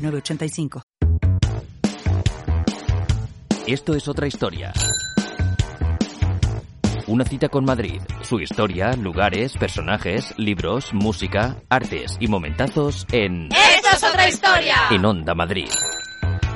906985. Esto es otra historia. Una cita con Madrid, su historia, lugares, personajes, libros, música, artes y momentazos en ¡Esto es otra historia! En Onda Madrid.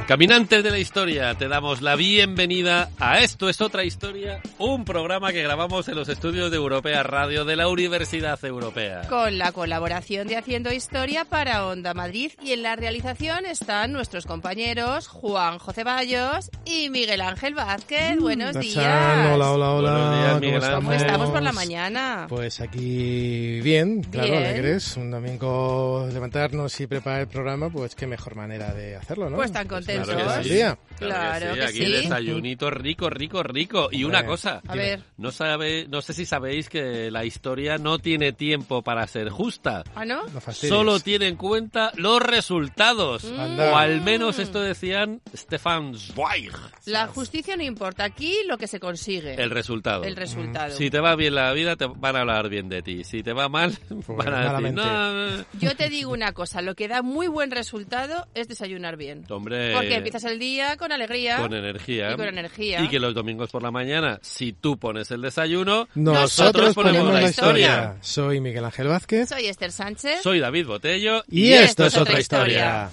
Caminantes de la historia, te damos la bienvenida a Esto es otra historia, un programa que grabamos en los estudios de Europea Radio de la Universidad Europea. Con la colaboración de Haciendo Historia para Onda Madrid y en la realización están nuestros compañeros Juan José Bayos y Miguel Ángel Vázquez. Buenos Tachán, días. Hola, hola, hola. Buenos días, ¿Cómo estamos? ¿Cómo estamos por la mañana? Pues aquí bien, claro, Bien. alegres. Un domingo levantarnos y preparar el programa, pues qué mejor manera de hacerlo, ¿no? Pues tan contentos. Claro que el sí. día. Claro que aquí sí. desayunito rico, rico, rico. Y una cosa, A ver. no sabe, no sé si sabéis que la historia no tiene tiempo para ser justa. ¿Ah, no? No. Solo tiene en cuenta los resultados. Anda. O al menos esto decían Stefan Zweig. La justicia no importa. Aquí lo que se consigue. El resultado. El resultado. Si te va bien la vida, te van a hablar bien de ti. Si te va mal, van a decir, malamente. no, Yo te digo una cosa, lo que da muy buen resultado es desayunar bien. hombre, Porque empiezas el día con alegría. con energía. Y con energía. Y que los domingos por la mañana, si tú pones el desayuno, Nosotros ponemos ponemos la historia. Soy Miguel Ángel Vázquez. Soy Esther Sánchez. soy David Botello Y, esto es otra historia.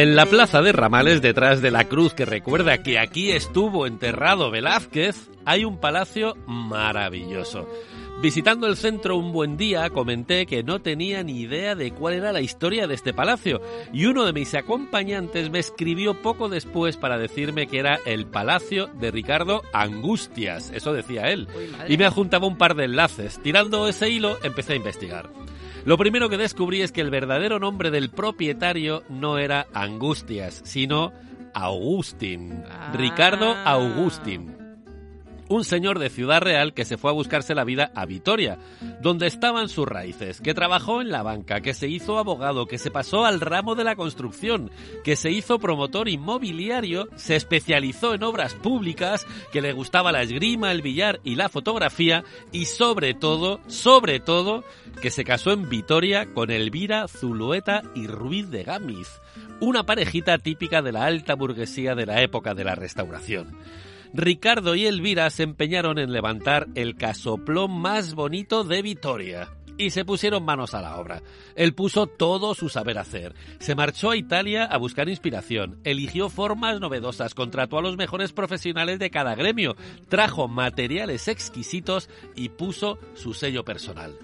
En la plaza de Ramales, detrás de la cruz que recuerda que aquí estuvo enterrado Velázquez, hay un palacio maravilloso. Visitando el centro un buen día, comenté que no tenía ni idea de cuál era la historia de este palacio, y uno de mis acompañantes me escribió poco después para decirme que era el palacio de Ricardo Angustias, eso decía él, y me adjuntaba un par de enlaces. Tirando ese hilo, empecé a investigar. Lo primero que descubrí es que el verdadero nombre del propietario no era Angustias, sino Augustin. Ah. Ricardo Augustin. Un señor de Ciudad Real que se fue a buscarse la vida a Vitoria, donde estaban sus raíces, que trabajó en la banca, que se hizo abogado, que se pasó al ramo de la construcción, que se hizo promotor inmobiliario, se especializó en obras públicas, que le gustaba la esgrima, el billar y la fotografía, y sobre todo, sobre todo, que se casó en Vitoria con Elvira Zulueta y Ruiz de Gámiz, una parejita típica de la alta burguesía de la época de la restauración. Ricardo y Elvira se empeñaron en levantar el casoplón más bonito de Vitoria. Y se pusieron manos a la obra. Él puso todo su saber hacer. Se marchó a Italia a buscar inspiración, eligió formas novedosas, contrató a los mejores profesionales de cada gremio, trajo materiales exquisitos y puso su sello personal.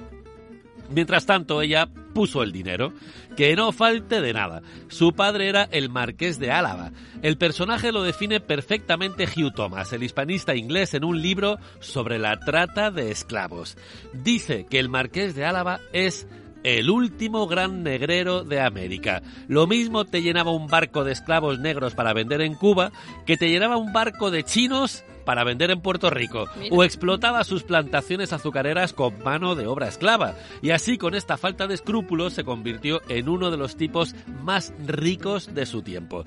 Mientras tanto, ella puso el dinero. Que no falte de nada. Su padre era el marqués de Álava. El personaje lo define perfectamente Hugh Thomas, el hispanista inglés, en un libro sobre la trata de esclavos. Dice que el marqués de Álava es el último gran negrero de América. Lo mismo te llenaba un barco de esclavos negros para vender en Cuba que te llenaba un barco de chinos para vender en Puerto Rico Mira. o explotaba sus plantaciones azucareras con mano de obra esclava. Y así con esta falta de escrúpulos se convirtió en uno de los tipos más ricos de su tiempo.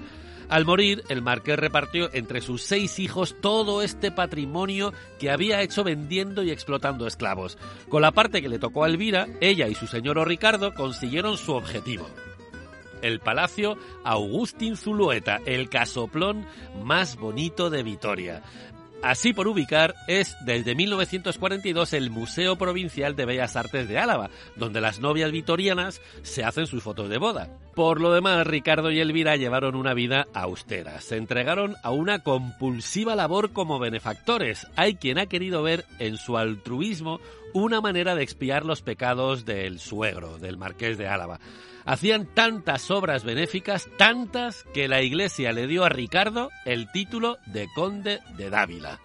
Al morir, el marqués repartió entre sus seis hijos todo este patrimonio que había hecho vendiendo y explotando esclavos. Con la parte que le tocó a Elvira, ella y su señor Ricardo consiguieron su objetivo. El Palacio Augustin Zulueta, el casoplón más bonito de Vitoria. Así por ubicar, es desde 1942 el Museo Provincial de Bellas Artes de Álava, donde las novias vitorianas se hacen sus fotos de boda. Por lo demás, Ricardo y Elvira llevaron una vida austera. Se entregaron a una compulsiva labor como benefactores. Hay quien ha querido ver en su altruismo una manera de expiar los pecados del suegro, del marqués de Álava. Hacían tantas obras benéficas, tantas, que la iglesia le dio a Ricardo el título de conde de Dávila.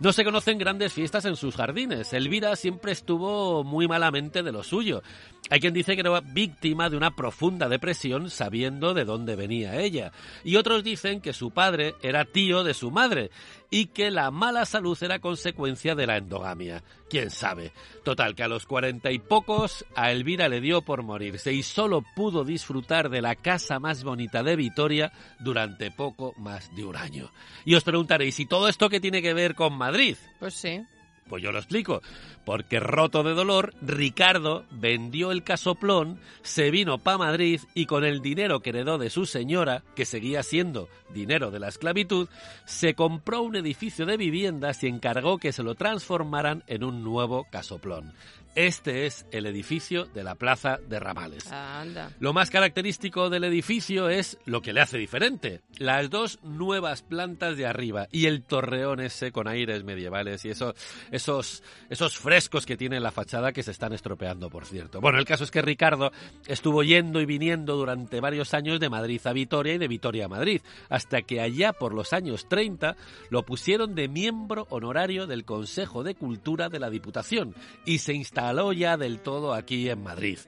No se conocen grandes fiestas en sus jardines. Elvira siempre estuvo muy malamente de lo suyo. Hay quien dice que era víctima de una profunda depresión sabiendo de dónde venía ella. Y otros dicen que su padre era tío de su madre y que la mala salud era consecuencia de la endogamia. ¿Quién sabe? Total, que a los cuarenta y pocos a Elvira le dio por morirse y solo pudo disfrutar de la casa más bonita de Vitoria durante poco más de un año. Y os preguntaréis, ¿y todo esto qué tiene que ver con Madrid? Pues sí. Pues yo lo explico. Porque roto de dolor, Ricardo vendió el casoplón, se vino pa' Madrid y con el dinero que heredó de su señora, que seguía siendo dinero de la esclavitud, se compró un edificio de viviendas y encargó que se lo transformaran en un nuevo casoplón. Este es el edificio de la Plaza de Ramales. Anda. Lo más característico del edificio es lo que le hace diferente. Las dos nuevas plantas de arriba y el torreón ese con aires medievales y eso, esos, esos frescos que tiene en la fachada que se están estropeando, por cierto. Bueno, el caso es que Ricardo estuvo yendo y viniendo durante varios años de Madrid a Vitoria y de Vitoria a Madrid, hasta que allá por los años 30 lo pusieron de miembro honorario del Consejo de Cultura de la Diputación y se instaló ya del todo aquí en Madrid.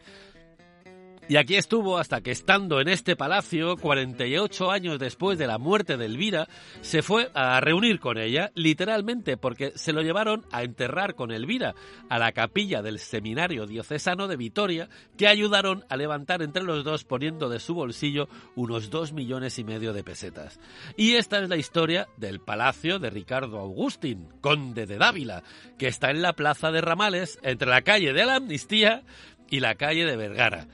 Y aquí estuvo hasta que estando en este palacio, 48 años después de la muerte de Elvira, se fue a reunir con ella, literalmente, porque se lo llevaron a enterrar con Elvira a la capilla del Seminario Diocesano de Vitoria, que ayudaron a levantar entre los dos poniendo de su bolsillo unos dos millones y medio de pesetas. Y esta es la historia del palacio de Ricardo Agustín, conde de Dávila, que está en la plaza de Ramales, entre la calle de la Amnistía y la calle de Vergara.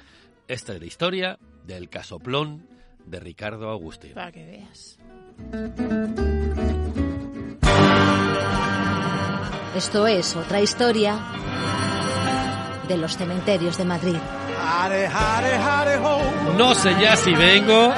Esta es la historia del casoplón de Ricardo Agustín. Para que veas. Esto es otra historia de los cementerios de Madrid. No sé ya si vengo.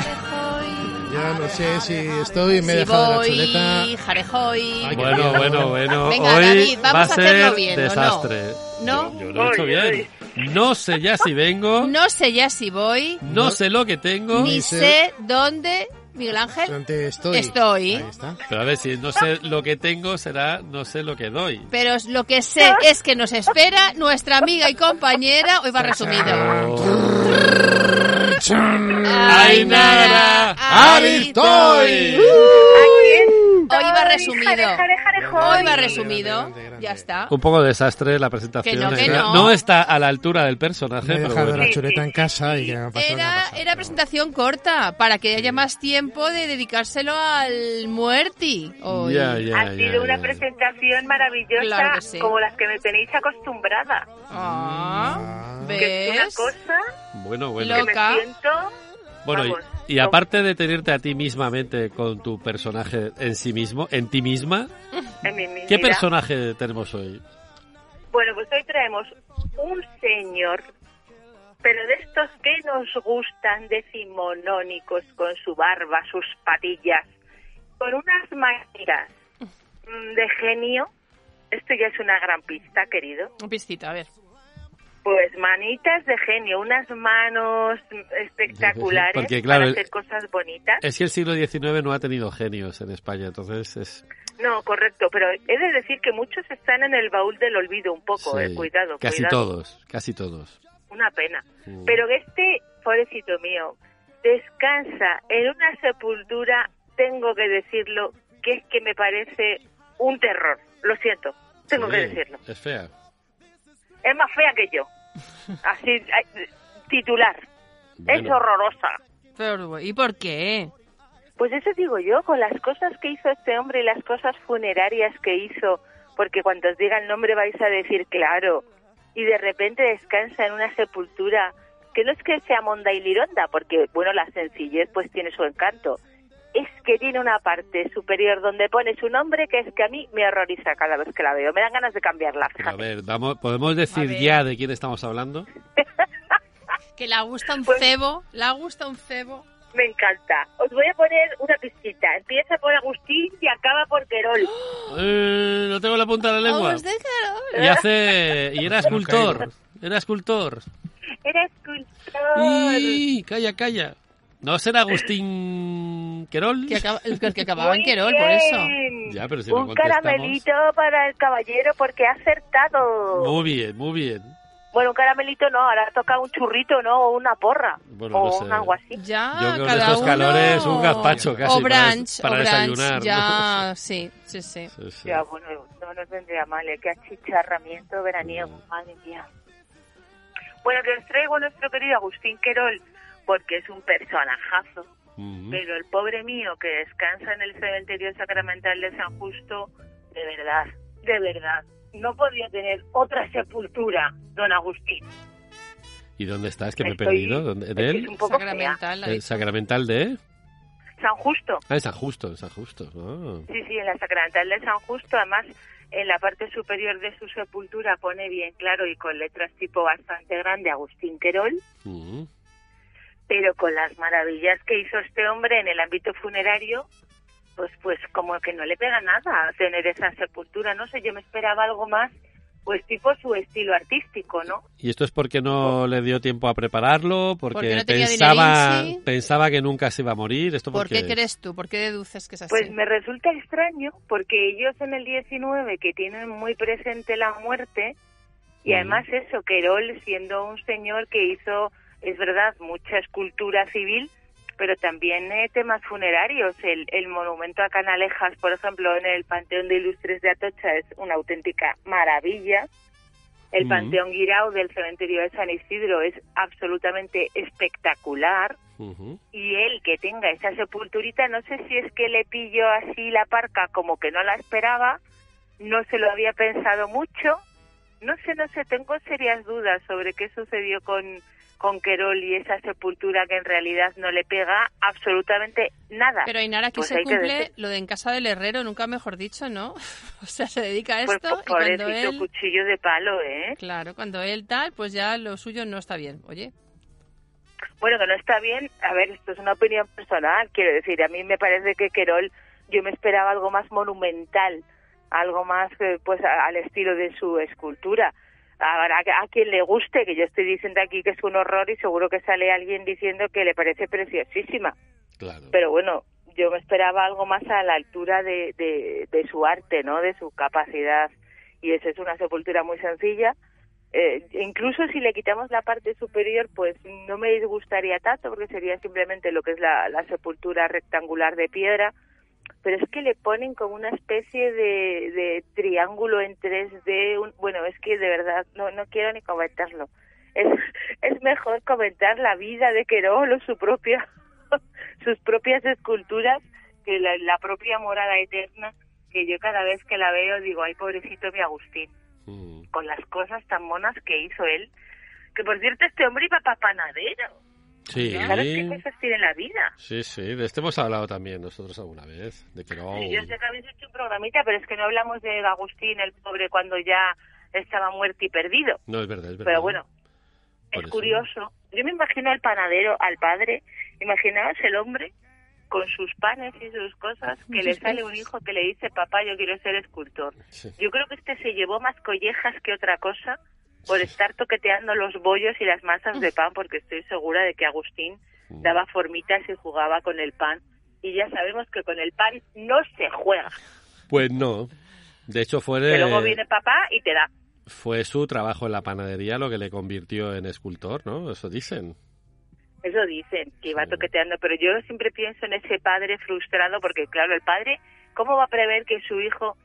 Ya no sé si estoy, me he Si dejado la chuleta. jarejoy. Bueno, bueno, bueno. Venga, Hoy David, vamos va a hacerlo ser bien, ¿o no? desastre. ¿No? Yo, yo lo he hecho bien. No sé ya si vengo. No sé ya si voy, No sé lo que tengo. ni sé- dónde, Miguel Ángel. ¿Dónde estoy? Estoy. Ahí está. Pero a ver, si no sé lo que tengo, será no sé lo que doy. Pero lo que sé es que nos espera nuestra amiga y compañera. Hoy va resumido. ¡Ay, Nara! Hoy va resumido. Hoy va resumido. Ya está. Un poco de desastre la presentación. Que no, que ¿eh? no. está a la altura del personaje, Me he pero dejado bueno. la chuleta en casa y que me una Era, pasada. era presentación corta para que haya más tiempo de dedicárselo al muerti. Hoy. Ya, ya, Ha ya, sido una ya. presentación maravillosa, Claro sí. como las que me tenéis acostumbrada. Ah, Que es una ¿Ves? cosa Bueno, bueno. Que Loca. me siento... Bueno, y- Vamos, y, aparte de tenerte a ti mismamente con tu personaje en sí mismo, en ti misma, en mi vida. ¿qué personaje tenemos hoy? Bueno, pues hoy traemos un señor, pero de estos que nos gustan, decimonónicos, con su barba, sus patillas, con unas maneras mm, de genio. Esto ya es una gran pista, querido. Un pistito, a ver. Pues manitas de genio, unas manos espectaculares Porque, claro, para hacer cosas bonitas. Es que el siglo XIX no ha tenido genios en España, entonces es... No, correcto, pero he de decir que muchos están en el baúl del olvido un poco, sí, eh, cuidado, Casi cuidado. todos, casi todos. Una pena. Mm. Pero este, pobrecito mío, descansa en una sepultura, tengo que decirlo, que es que me parece un terror. Lo siento, tengo que decirlo. Es fea. Es más fea que yo. Así, titular. Es horrorosa. Pero, ¿y por qué? Pues eso digo yo, con las cosas que hizo este hombre y las cosas funerarias que hizo, porque cuando os diga el nombre vais a decir claro, y de repente descansa en una sepultura que no es que sea monda y lironda, porque bueno, la sencillez pues tiene su encanto, es que tiene una parte superior donde pone su nombre que es que a mí me horroriza cada vez que la veo, me dan ganas de cambiarla, Pero a fíjate. ver, vamos, ¿podemos decir ya de quién estamos hablando? Que le gusta un Pues- cebo, le gusta un cebo. Me encanta. Os voy a poner una pistita. Empieza por Agustín y acaba por Querol. Eh, no tengo la punta de la lengua. Vamos de Carol. Y hace... Y era escultor. Era escultor. Era escultor. Y... Calla, calla. ¿No será Agustín Querol? Que acaba- el, que acababa en Querol, por eso. bien. Ya, pero si no Un caramelito para el caballero porque ha acertado. Muy bien, muy bien. Bueno, un caramelito no, ahora toca un churrito, ¿no? O una porra. Bueno, o no sé. un algo así. Ya, Yo creo que cada estos uno... calores, un gazpacho casi O brunch, para- para o brunch, desayunar, ¿no? Ya, sí, sí, sí. Sí, sí. Ya, bueno, no nos vendría mal, ¿eh? Qué achicharramiento veraniego, Mm. madre mía. Bueno, que os traigo a nuestro querido Agustín Querol, porque es un personajazo, pero el pobre mío que descansa en el cementerio sacramental de San Justo, de verdad, de verdad, no podía tener otra sepultura, don Agustín. ¿Y dónde está? Es que me he perdido. ¿Dónde- es ¿De él? es un poco. Sacramental. ¿El sacramental de...? San Justo. Ah, en San Justo, en San Justo. Sí, sí, en la sacramental de San Justo, además en la parte superior de su sepultura pone bien claro y con letras tipo bastante grande Agustín Querol, Ujú. Pero con las maravillas que hizo este hombre en el ámbito funerario, pues pues como que no le pega nada tener esa sepultura, no sé, yo me esperaba algo más, pues tipo su estilo artístico, ¿no? ¿Y esto es porque no le dio tiempo a prepararlo? ¿Porque, Porque no tenía pensaba, dinerín, sí. pensaba que nunca se iba a morir? ¿Esto ¿Por por qué crees tú? ¿Por qué deduces que es así? Pues me resulta extraño porque ellos en el 19 que tienen muy presente la muerte y además eso, Querol siendo un señor que hizo, es verdad, mucha escultura civil, pero también eh, temas funerarios. El, el monumento a Canalejas, por ejemplo, en el Panteón de Ilustres de Atocha es una auténtica maravilla. El Ujú. Panteón Guirao del cementerio de San Isidro es absolutamente espectacular y él que tenga esa sepulturita, no sé si es que le pilló así la parca como que no la esperaba, no se lo había pensado mucho, no sé, no sé, tengo serias dudas sobre qué sucedió con, con Querol y esa sepultura que en realidad no le pega absolutamente nada. Pero Ainara, aquí Pues se cumple lo de en casa del herrero, nunca mejor dicho, ¿no? o sea, se dedica a pues esto y cuando él... cuchillo de palo, ¿eh? Claro, cuando él tal, pues ya lo suyo no está bien. Oye, Bueno, que no está bien. A ver, esto es una opinión personal. Quiero decir, a mí me parece que Querol, yo me esperaba algo más monumental, algo más, eh, pues, al estilo de su escultura. Que- a quien le guste, que yo estoy diciendo aquí que es un horror y seguro que sale alguien diciendo que le parece preciosísima. Claro. Pero bueno, yo me esperaba algo más a la altura de, de, de su arte, ¿no? De su capacidad. Y esa es una sepultura muy sencilla. Eh, incluso si le quitamos la parte superior, pues no me disgustaría tanto, porque sería simplemente lo que es la, la sepultura rectangular de piedra. Pero es que le ponen como una especie de, de triángulo en 3D. un- bueno, es que de verdad no, no quiero ni comentarlo. Es, es mejor comentar la vida de Querol o su propia sus propias esculturas que la, la propia morada eterna que yo cada vez que la veo digo ay pobrecito mi Agustín Ujú. con las cosas tan monas que hizo él que por cierto este hombre iba para panadero Sí. ¿sabes qué cosas tiene la vida? Sí, sí, de este hemos hablado también nosotros alguna vez, de que no... Sí, yo sé que habéis hecho un programita pero es que no hablamos de Agustín el pobre cuando ya estaba muerto y perdido No, es verdad, es verdad. pero bueno Por es eso. curioso. Yo me imagino al panadero, al padre, imaginaos el hombre con sus panes y sus cosas, que le sale un hijo que le dice, papá, yo quiero ser escultor. Sí. Yo creo que este se llevó más collejas que otra cosa por estar toqueteando los bollos y las masas de pan, porque estoy segura de que Agustín daba formitas y jugaba con el pan. Y ya sabemos que con el pan no se juega. Pues no. De hecho, fue, Que luego viene papá y te da. fue su trabajo en la panadería lo que le convirtió en escultor, ¿no? Eso dicen. Eso dicen, que iba toqueteando, pero yo siempre pienso en ese padre frustrado, porque claro, el padre, ¿cómo va a prever que su hijo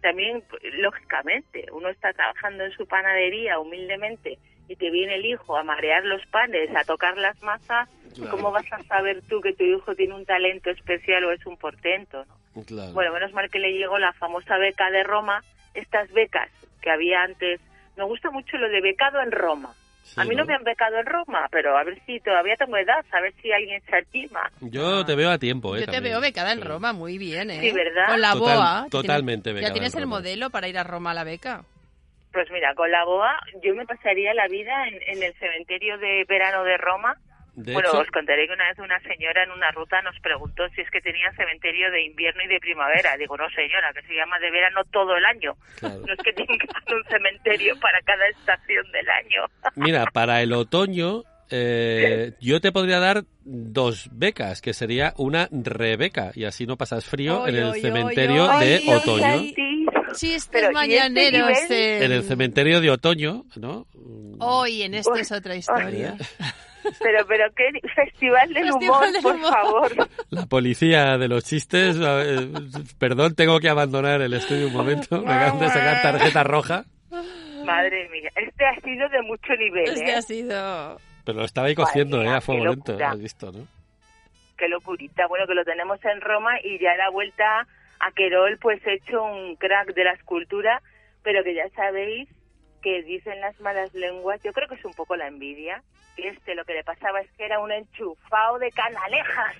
también, lógicamente, uno está trabajando en su panadería humildemente y te viene el hijo a marear los panes, a tocar las masas, Claro. ¿cómo vas a saber tú que tu hijo tiene un talento especial o es un portento? ¿no? Claro. Bueno, menos mal que le llegó la famosa beca de Roma, estas becas que había antes. Me gusta mucho lo de becado en Roma. Sí, A mí no me han becado en Roma, pero a ver si todavía tengo edad, a ver si alguien se anima. Yo te veo a tiempo, ¿eh? yo te también. veo becada en. Roma, muy bien, ¿eh? Sí, ¿verdad? Con la Total- boa. totalmente tienes- becada Ya tienes en el Roma. modelo para ir a Roma a la beca. Pues mira, con la boa yo me pasaría la vida en, en el cementerio de verano de Roma. De bueno, hecho, os contaré que una vez una señora en una ruta nos preguntó si es que tenía cementerio de invierno y de primavera. Digo, no señora, que se llama de verano todo el año. Claro. No es que tengan un cementerio para cada estación del año. mira, para el otoño eh, yo te podría dar dos becas, que sería una Rebeca, y así no pasas frío Oy, en el oy, cementerio oy, de oy, otoño. Chistes Pero, ¿y este mañaneros. nivel? en- el cementerio de otoño, ¿no? Hoy en este Uy, es otra historia. Pero, pero qué festival del Festival humor, del por humor. favor. La policía de los chistes. a ver, perdón, tengo que abandonar el estudio un momento. Me acaban de sacar tarjeta roja. Madre mía, este ha sido de mucho nivel, Este ¿eh? ha sido... Pero lo estaba ahí cociendo, Madre ¿eh? A fuego lento. Has visto, ¿no? Qué locurita. Bueno, que lo tenemos en Roma y ya la vuelta a Querol, pues hecho un crack de la escultura, pero que ya sabéis que dicen las malas lenguas, yo creo que es un poco la envidia, que este lo que le pasaba es que era un enchufado de canalejas.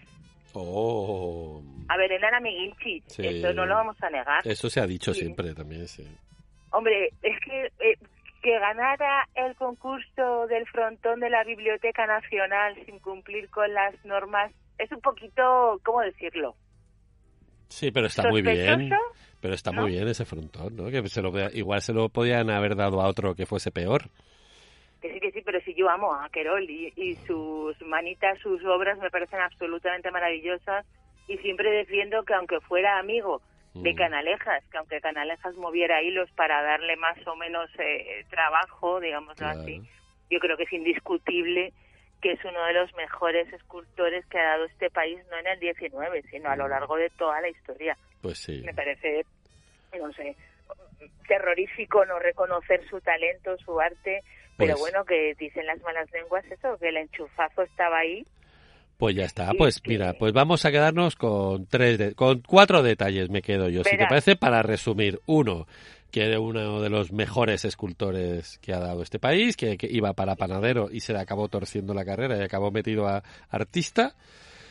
Oh. A ver, eran amiguinchis, Sí. eso no lo vamos a negar. Eso se ha dicho Sí. siempre también, sí. Hombre, es que eh, que ganara el concurso del frontón de la Biblioteca Nacional sin cumplir con las normas es un poquito, ¿cómo decirlo? Sí, pero está muy bien. Pero está ¿No? muy bien ese frontón, ¿no? Que se lo, igual se lo podían haber dado a otro que fuese peor. Que sí, que sí, pero si yo amo a Querol y, y sus manitas, sus obras me parecen absolutamente maravillosas y siempre defiendo que aunque fuera amigo de Mm. Canalejas, que aunque Canalejas moviera hilos para darle más o menos eh, trabajo, digámoslo Claro. así, yo creo que es indiscutible que es uno de los mejores escultores que ha dado este país, no en el 19, sino a lo largo de toda la historia. Pues sí. Me parece, no sé, terrorífico no reconocer su talento, su arte, pero Pues- bueno, que dicen las malas lenguas eso, que el enchufazo estaba ahí. Pues ya está. Pues que- mira, pues vamos a quedarnos con tres, de- con cuatro detalles me quedo yo. Si te Verás. parece, para resumir. Uno, que era uno de los mejores escultores que ha dado este país, que, iba para panadero y se le acabó torciendo la carrera y acabó metido a artista,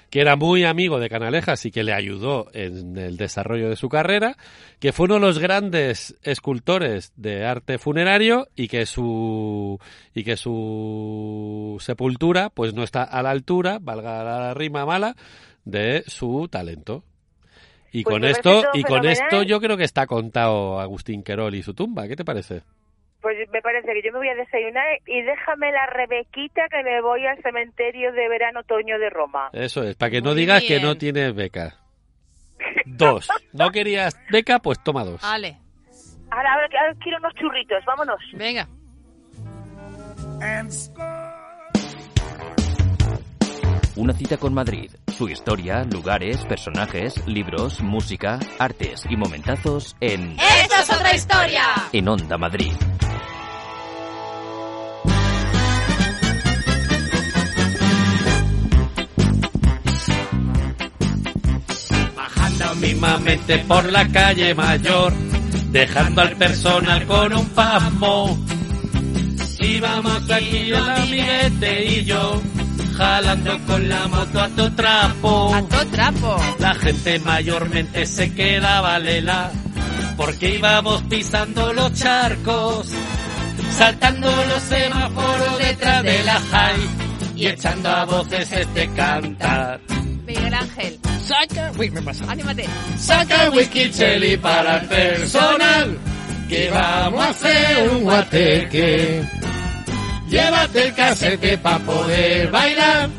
que era muy amigo de Canalejas y que le ayudó en el desarrollo de su carrera, que fue uno de los grandes escultores de arte funerario y que su y que su sepultura pues no está a la altura, valga la rima mala, de su talento. Y Pues con me esto y con esto yo creo que está contado Agustín Querol y su tumba, ¿qué te parece? Pues me parece que yo me voy a desayunar y déjame la Rebequita que me voy al cementerio de verano-otoño de Roma. Eso es, para que no Muy digas que no tienes beca. Dos. ¿No querías beca? Pues toma dos. Ale, Ahora, ahora, ahora quiero unos churritos, vámonos. venga. Una cita con Madrid. Su historia, lugares, personajes, libros, música, artes y momentazos en ¡Esto es otra historia! En Onda Madrid. Bajando mismamente por la calle mayor, dejando al personal con un pasmo. Íbamos aquí el amiguete y yo, jalando con la moto a tu trapo. A todo trapo. La gente mayormente se quedaba lela, porque íbamos pisando los charcos, saltando los semáforos detrás de la high y echando a voces este cantar. Miguel Ángel, Saca, uy, me pasa. anímate. Saca whisky cheli para el personal, que vamos a hacer un guateque. Llévate el casete para poder bailar,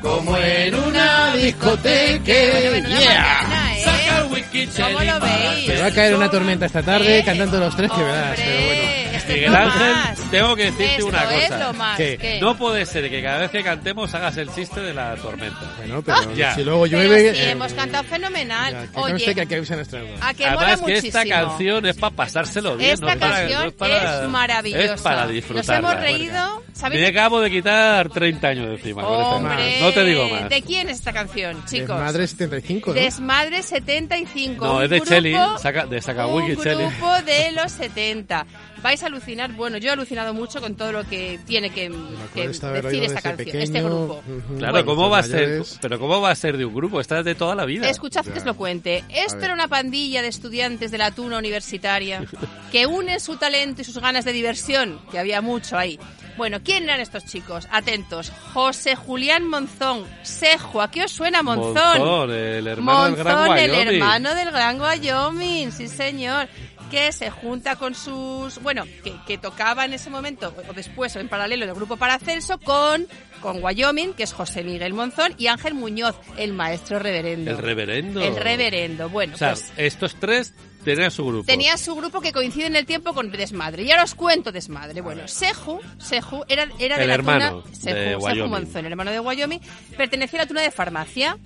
como en una discoteca. Yeah. mañana, ¿eh? Saca el whisky. Te va a caer una tormenta esta tarde ¿Eh? cantando los tres que verás, pero bueno. Esto es Miguel Ángel, más. tengo que decirte Esto una es cosa. lo más. ¿Qué? ¿qué? No puede ser que cada vez que cantemos hagas el chiste de la tormenta. Bueno, pero Ya. si luego Pero llueve... sí, eh, hemos cantado fenomenal. ya, que Oye, que nuestra a que mola Además que muchísimo. esta canción es para pasárselo bien. Esta no es para- canción no es, para- es maravillosa. Es para Nos disfrutarla. hemos reído. ¿Sabéis Me de, acabo de quitar 30 años de encima con esta Hombre, canción. No te digo más. ¿De quién es esta canción, chicos? Madre 75, ¿no? Desmadre 75. No, un es de Cheli, saca- de Sakawiki Un Cheli. grupo de los 70. Vais a alucinar. Bueno, yo he alucinado mucho con todo lo que tiene que, que decir esta canción, este pequeño, grupo. ujú. Claro, Bueno, ¿cómo va a ser? Pero ¿cómo va a ser de un grupo? Esta es de toda la vida. Escuchad que os lo cuente. Esto era una pandilla de estudiantes de la tuna universitaria que unen su talento y sus ganas de diversión, que había mucho ahí. Bueno, ¿quién eran estos chicos? Atentos. José Julián Monzón. Sejo, ¿a qué os suena Monzón? Monzón, el hermano del Gran Monzón, el Wyoming. hermano del Gran Wyoming, sí señor. Que se junta con sus, bueno, que, que tocaba en ese momento, o después, o en paralelo del grupo Paracelso, con, con Wyoming, que es José Miguel Monzón, y Ángel Muñoz, el maestro reverendo. El reverendo. El reverendo, bueno, O sea, pues estos tres tenían su grupo. tenía su grupo que coincide en el tiempo con Desmadre. Y ahora os cuento Desmadre. Bueno, Seju, Seju era, era de El la hermano tuna, de Seju. Monzón, el hermano de Wyoming, pertenecía a la tuna de farmacia.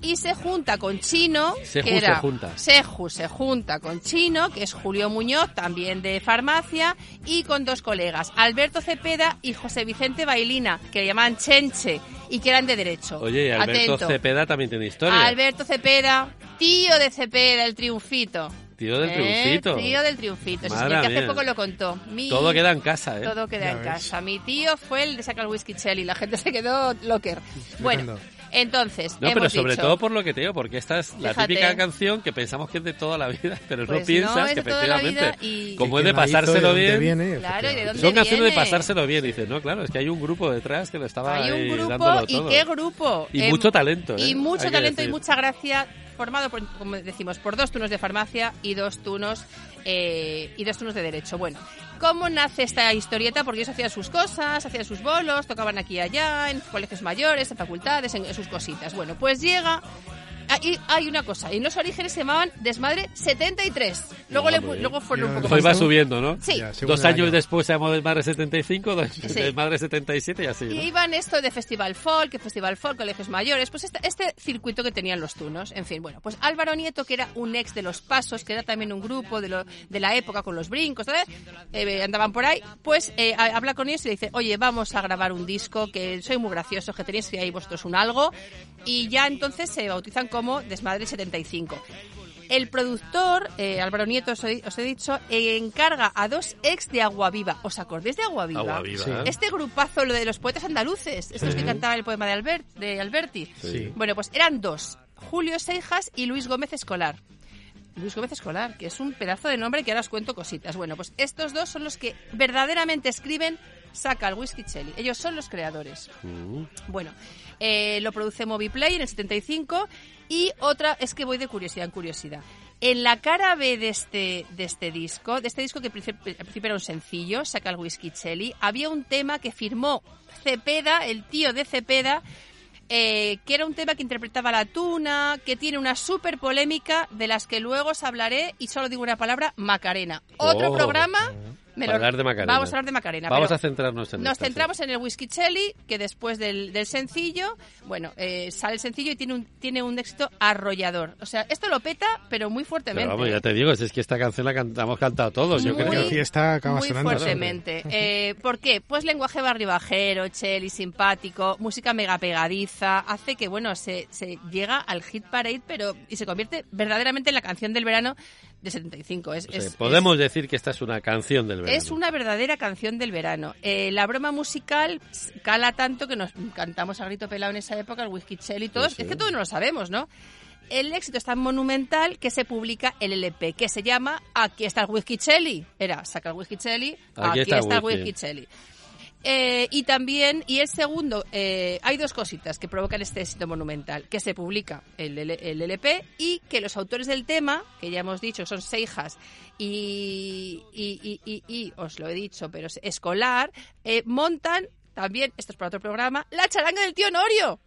Y se junta con Chino, Seju que era se junta. Seju se junta con Chino, que es Julio Muñoz, también de farmacia, y con dos colegas, Alberto Cepeda y José Vicente Bailina, que le llamaban Chenche y que eran de derecho. Oye, y Alberto Atento. Cepeda también tiene historia. Alberto Cepeda, tío de Cepeda, el triunfito. Tío del Eh, triunfito. Tío del triunfito. Sí, Madre señor, que hace poco lo contó. Mi- Todo queda en casa, ¿eh? Todo queda Ya en ves. casa. Mi tío fue el de sacar el whisky Chelly. La gente se quedó locker. Bueno, entonces, No, pero sobre dicho- todo por lo que te digo, porque esta es la Fíjate. típica canción que pensamos que es de toda la vida, pero Pues no piensas no, es que efectivamente, y- como ¿Y es de pasárselo bien, viene? Claro, ¿y de dónde son canciones de pasárselo bien. Dices, no, claro, es que hay un grupo detrás que lo estaba Hay un grupo dándolo y todo. qué grupo. Y Eh, mucho talento, ¿eh? Y mucho talento y mucha gracia formado, por, como decimos, por dos turnos de farmacia y dos turnos eh, y dos turnos de derecho. Bueno, ¿cómo nace esta historieta? Porque ellos hacían sus cosas, hacían sus bolos, tocaban aquí y allá, en colegios mayores, en facultades, en, sus cositas. Bueno, pues llega... Ahí hay una cosa, y en los orígenes se llamaban Desmadre 73. Luego, le, luego fueron un poco Hoy más. va subiendo, ¿no? Sí. Ya, Dos años año. después se llamó Desmadre 75, dos- Sí. Desmadre 77 y así, ¿no? Y iban esto de Festival Folk, que Festival Folk, colegios mayores, pues este, este circuito que tenían los tunos. En fin, bueno, pues Álvaro Nieto, que era un ex de Los Pasos, que era también un grupo de, lo, de la época con los brincos, ¿sabes? Eh, andaban por ahí, pues eh, ha- habla con ellos y le dice, oye, vamos a grabar un disco, que soy muy gracioso, que tenéis ahí vosotros un algo. Y ya entonces se bautizan como Desmadre 75. El productor, eh, Álvaro Nieto, os he, os he dicho, eh, encarga a dos ex de Agua Viva. ¿Os acordáis de Agua Viva? Agua viva. Sí. ¿eh? Este grupazo, lo de los poetas andaluces, estos que cantaban el poema de, Albert, de Alberti. Sí. Bueno, pues eran dos, Julio Seijas y Luis Gómez Escolar. Luis Gómez Escolar, que es un pedazo de nombre que ahora os cuento cositas. Bueno, pues estos dos son los que verdaderamente escriben Saca el Whisky Chelly. Ellos son los creadores. Mm. Bueno, eh, lo produce Moviplay en el 75 y otra, es que voy de curiosidad en curiosidad. En la cara B de este, de este disco, de este disco que al principio era un sencillo, Saca el Whisky Chelly, había un tema que firmó Cepeda, el tío de Cepeda, eh, que era un tema que interpretaba la tuna, que tiene una súper polémica de las que luego os hablaré y solo digo una palabra, Macarena. Otro Oh. programa... me lo- Para hablar de Macarena. Vamos a hablar de Macarena. Vamos pero a centrarnos en Nos esta, sí. centramos en el Whisky Chelly, que después del, del sencillo, bueno, eh, sale el sencillo y tiene un, tiene un éxito arrollador. O sea, esto lo peta, pero muy fuertemente. Pero vamos, ya te digo, si es que esta canción la cantamos cantado todos, yo Muy- creo. La fiesta acaba muy sonando. fuertemente. Eh, ¿Por qué? Pues lenguaje barribajero, cheli, simpático, música mega pegadiza, hace que, bueno, se, se llega al hit parade, pero y se convierte verdaderamente en la canción del verano de 75. Es, O sea, es- podemos decir que esta es una canción del verano. es una verdadera canción del verano. Eh, la broma musical cala tanto que nos cantamos a grito pelado en esa época, el Whisky Shell y todos. Sí, sí. Es que todos no lo sabemos, ¿no? El éxito es tan monumental que se publica el LP, que se llama Aquí está el Whisky Chelly. Era, saca el Whisky Chelly, aquí, está, el whisky. Whisky Chelly. Eh, y también, y el segundo, eh, hay dos cositas que provocan este éxito monumental, que se publica el, L- el LP y que los autores del tema, que ya hemos dicho son Seijas y, y, y, y- os lo he dicho, pero es escolar, eh, montan también, esto es para otro programa, la charanga del tío Norio.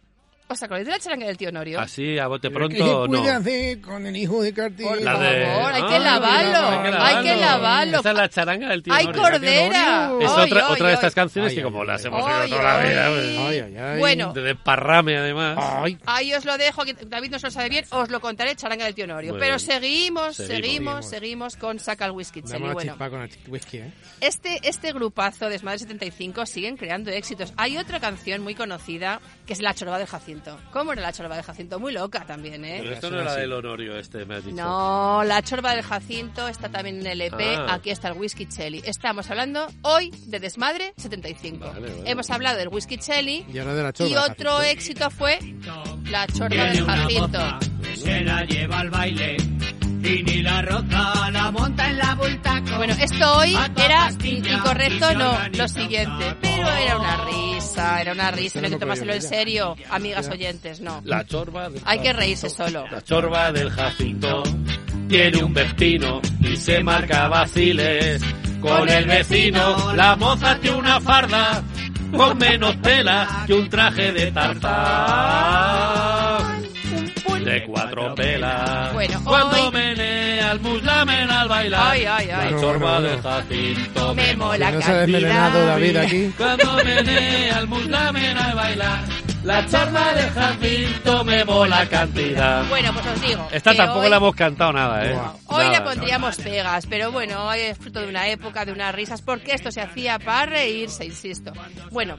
¿Os acordáis de la charanga del tío Norio? Así, a bote ¿Qué pronto, se puede no. hacer con el hijo de Cartier? Por La favor, de- hay que Ah, lavarlo, mira, hay que lavarlo. Esa es la charanga del tío ¡Ay, Norio. cordera! Es Ay, otra, ay, otra de ay. estas canciones Ay, que como las hemos oído toda la vida, pues, Ay, ay, ay. Bueno, de desparrame además. Ay, Ahí os lo dejo, que David no se lo sabe bien, os lo contaré, charanga del tío Norio. Muy Pero seguimos, Seguimos. seguimos, con Saca el Whisky una Bueno, con el whisky, ¿eh? este, este grupazo de Desmadre 75 siguen creando éxitos. Hay otra canción muy conocida que es La Chorba del Jacinto. ¿Cómo era La Chorba del Jacinto? Muy loca también, Pero ¿eh? esto no era del Honorio este, me has dicho. No, La Chorba del Jacinto está también en el EP. Ah. Aquí está el Whisky Chelly. Estamos hablando hoy de Desmadre 75. Vale, vale. Hemos hablado del Whisky Chelly. Y ahora de la chorba. Y del otro Jacinto. éxito fue La Chorba del Jacinto. Se la lleva al baile y ni la roza la monta en la bultaco. Bueno, esto hoy era incorrecto, no, lo siguiente. Pero era una risa, era una risa. No hay que tomárselo en serio, amigas oyentes, no. La chorba del Hay que reírse solo. La chorba del Jacinto. tiene un vecino y se marca vaciles. Con el vecino, la moza tiene una farda con menos tela que un traje de tarzán. De cuatro pelas. Bueno, Cuando hoy- el muslamen al bailar. Ay, ay, ay. La chorba de Jacinto Me mola No se ha desmelenado cantidad. David aquí. Cuando menea el muslamen al bailar. La chorba de Jacinto me mola cantidad. Bueno, pues os digo. Esta que tampoco hoy- la hemos cantado nada, ¿eh? Hoy Nada, le pondríamos pegas, pero bueno, hoy es fruto de una época, de unas risas, porque esto se hacía para reírse, insisto. Bueno,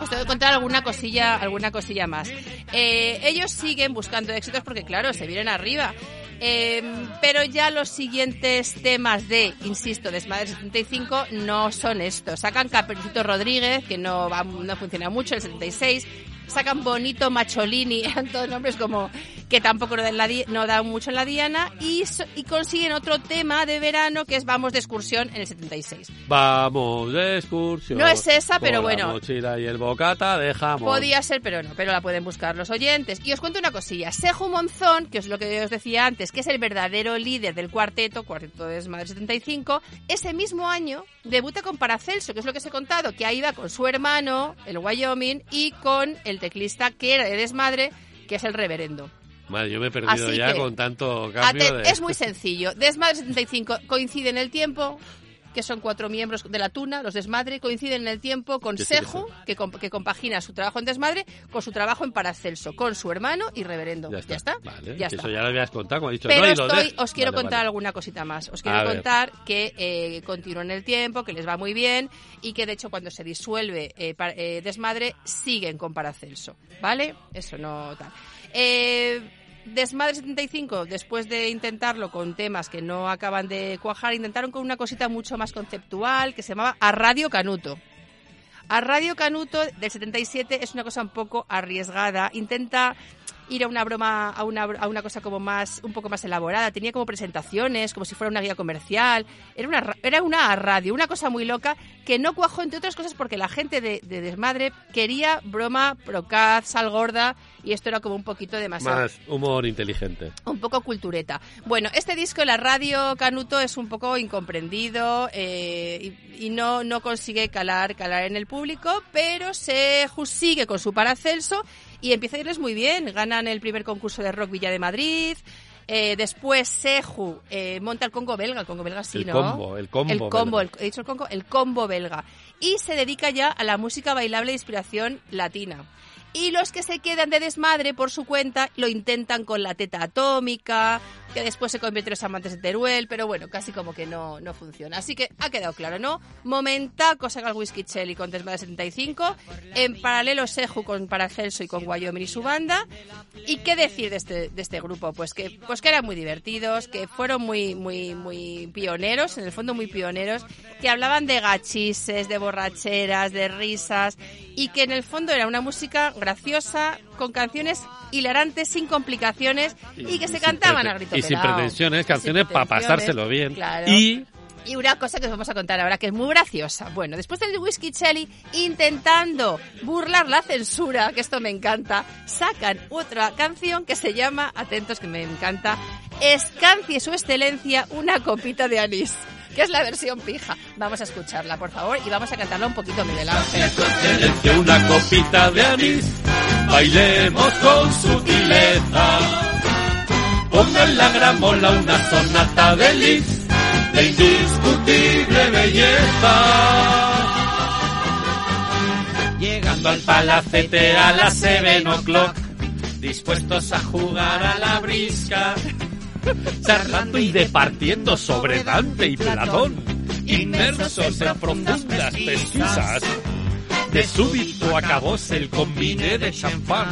os tengo que contar alguna cosilla, alguna cosilla más. Eh, ellos siguen buscando éxitos porque, claro, se vienen arriba. Eh, pero ya los siguientes temas de, insisto, Desmadre 75 no son estos. Sacan Caperucito Rodríguez, que no, va, no funciona mucho, el 76. Sacan Bonito Macholini, eran todos nombres como que tampoco no dan, la di- no dan mucho en la Diana. Y, so- y consiguen otro tema de verano que es Vamos de excursión en el 76. Vamos de excursión. No es esa, pero con la bueno. mochila y el bocata dejamos. Podía ser, pero no, pero la pueden buscar los oyentes. Y os cuento una cosilla. Seju Monzón, que es lo que os decía antes, que es el verdadero líder del cuarteto, cuarteto de Desmadre 75, ese mismo año debuta con Paracelso, que es lo que os he contado, que ahí va con su hermano, el Wyoming, y con el teclista que era de Desmadre, que es el reverendo. Madre, yo me he perdido Así ya que, con tanto cambio de... Es muy sencillo. Desmadre 75 coincide en el tiempo, que son cuatro miembros de la Tuna, los Desmadre, coinciden en el tiempo con ¿Qué es Seju, eso? que, comp- que compagina su trabajo en Desmadre con su trabajo en Paracelso, con su hermano y reverendo. Ya está. Vale, Ya está. Eso ya lo habías contado, como he dicho. Pero no, estoy, os quiero Vale, contar vale. alguna cosita más. Os quiero A ver. contar que eh, continúan en el tiempo, que les va muy bien y que de hecho cuando se disuelve eh, eh, Desmadre siguen con Paracelso. ¿Vale? Eso no tal. Eh, Desmadre 75, después de intentarlo con temas que no acaban de cuajar, intentaron con una cosita mucho más conceptual que se llamaba A Radio Canuto. A Radio Canuto del 77 es una cosa un poco arriesgada. Intenta ir a una broma, a una, a una cosa como más, un poco más elaborada. Tenía como presentaciones, como si fuera una guía comercial. Era una, ra- era una radio, una cosa muy loca que no cuajó, entre otras cosas, porque la gente de, de Desmadre quería broma, procaz, sal gorda, y esto era como un poquito demasiado Más humor inteligente. un poco cultureta. Bueno, este disco, la radio Canuto, es un poco incomprendido eh, y, y no, no consigue calar, calar en el público, pero se sigue con su Paracelso y empieza a irles muy bien. Ganan el primer concurso de rock Villa de Madrid. eh, después Seju eh, monta el Congo belga, el Congo belga sí, El ¿no? combo, el combo El combo, belga. el- he dicho el Congo, el combo belga. Y se dedica ya a la música bailable de inspiración latina. Y los que se quedan de desmadre por su cuenta lo intentan con la teta atómica, que después se convierte en los amantes de Teruel, pero bueno, casi como que no, no funciona. Así que ha quedado claro, ¿no? Momentaco saca el Whisky Chelly con Desmadre 75, en paralelo Seju con Paracelso y con Wyoming y su banda. ¿Y qué decir de este, de este grupo? Pues que, pues que eran muy divertidos, que fueron muy, muy, muy pioneros, en el fondo muy pioneros, que hablaban de gachises, de borracheras, de risas, y que en el fondo era una música graciosa, con canciones hilarantes, sin complicaciones, y, que se cantaban a grito Y sin pretensiones, canciones para pasárselo bien. claro. Y Y una cosa que os vamos a contar ahora que es muy graciosa. Bueno, después del Whisky Chelly intentando burlar la censura, que esto me encanta, sacan otra canción que se llama, atentos que me encanta, Escancie su excelencia una copita de anís, que es la versión pija. Vamos a escucharla, por favor, y vamos a cantarla un poquito Miguel Ángel. una copita de anís, bailemos con sutileza. Ponga en la gramola una sonata de lis, de indiscutible belleza. Llegando al palacete a las seven o'clock, dispuestos a jugar a la brisca, charlando y departiendo sobre Dante y Platón, inmersos en profundas pesquisas. De súbito acabóse el combiné de champán,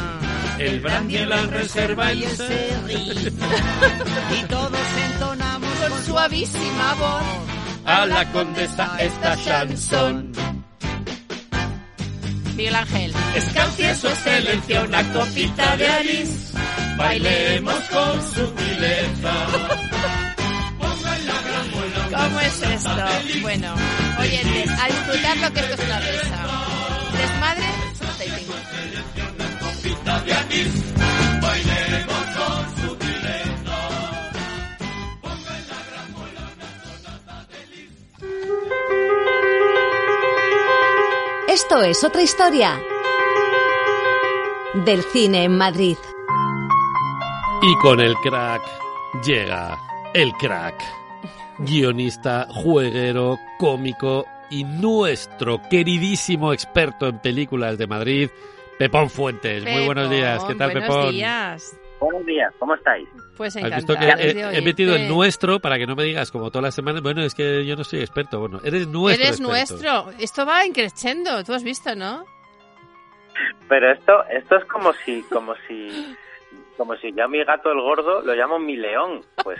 el brandy la reserva y el Y todos entonamos Con suavísima voz. a la condesa esta chanson. Miguel Ángel. Escancie su excelencia una copita de anís, bailemos con sutileza. ¿Cómo es esto? Bueno, oyentes, a disfrutar lo que esto es una risa. Desmadre, 75. Esto es otra historia del cine en Madrid. Y con el crack llega el crack. Guionista, jueguero, cómico y nuestro queridísimo experto en películas de Madrid, Pepón Fuentes. Muy buenos días. ¿Qué tal, buenos Pepón? días. Buenos días, ¿cómo estáis? Pues Has visto que he, metido el nuestro para que no me digas como todas las semanas, bueno, es que yo no soy experto. Bueno, eres nuestro Eres experto. nuestro. Esto va increciendo, tú has visto, ¿no? Pero esto, esto es como si, como si, como si yo a mi gato el gordo lo llamo mi león. Pues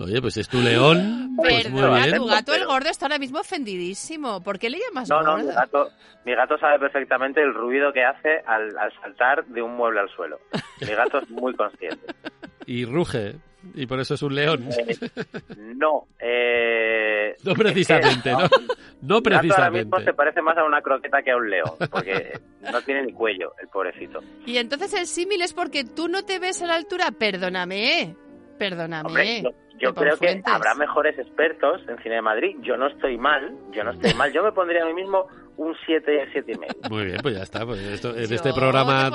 Oye, pues es tu león, pues muy bien. tu gato el gordo está ahora mismo ofendidísimo. ¿Por qué le llamas no, no, gordo? mi gato, mi gato sabe perfectamente el ruido que hace al, al saltar de un mueble al suelo. Mi gato es muy consciente. Y ruge, y por eso es un león. Eh, no, eh, No precisamente, que, ¿no? No gato ahora mismo precisamente. se parece más a una croqueta que a un león, porque no tiene ni cuello, el pobrecito. Y entonces el símil es porque tú no te ves a la altura. Perdóname. Perdóname. Hombre, yo, creo que habrá mejores expertos en Cine de Madrid. Yo no estoy mal, yo no estoy mal. Yo me pondría a mí mismo un 7, 7 y medio. Muy bien, pues ya está. Pues esto- en Yo este programa,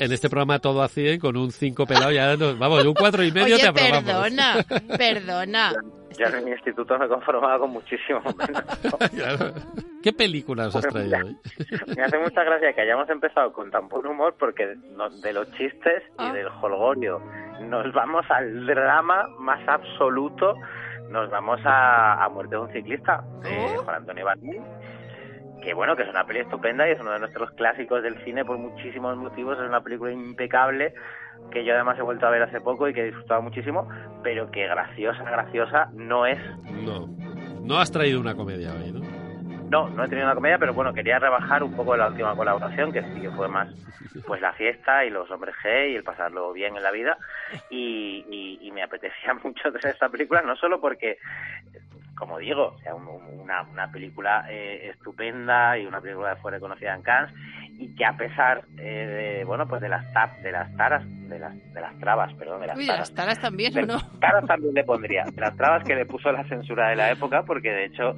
en este programa todo a 100 con un 5 pelado ya nos, vamos, un 4 y medio Oye, te aprobamos. perdona, perdona. Yo en mi instituto me conformaba con muchísimo menos. Claro. ¿Qué película os has traído hoy? Me hace mucha gracia que hayamos empezado con tan buen humor porque de los chistes y Ah. del holgorio nos vamos al drama más absoluto. Nos vamos a, a Muerte de un ciclista de Oh. Juan Antonio Bardem. Que bueno, que es una peli estupenda y es uno de nuestros clásicos del cine por muchísimos motivos. Es una película impecable que yo además he vuelto a ver hace poco y que he disfrutado muchísimo, pero que graciosa, graciosa no es No, no has traído una comedia hoy, ¿no? no, no he tenido una comedia, pero bueno, quería rebajar un poco la última colaboración, que sí que fue más pues la fiesta y los hombres G y el pasarlo bien en la vida. Y, y- y me apetecía mucho ver esta película, no solo porque, como digo, o sea, un- un- una, una película eh, estupenda y una película que fue reconocida en Cannes y que a pesar eh, de, bueno, pues de las tap, de las taras, de las, de las trabas, perdón, de las Uy, taras, las taras también, de ¿o no? las taras también le pondría. De las trabas que le puso la censura de la época, porque de hecho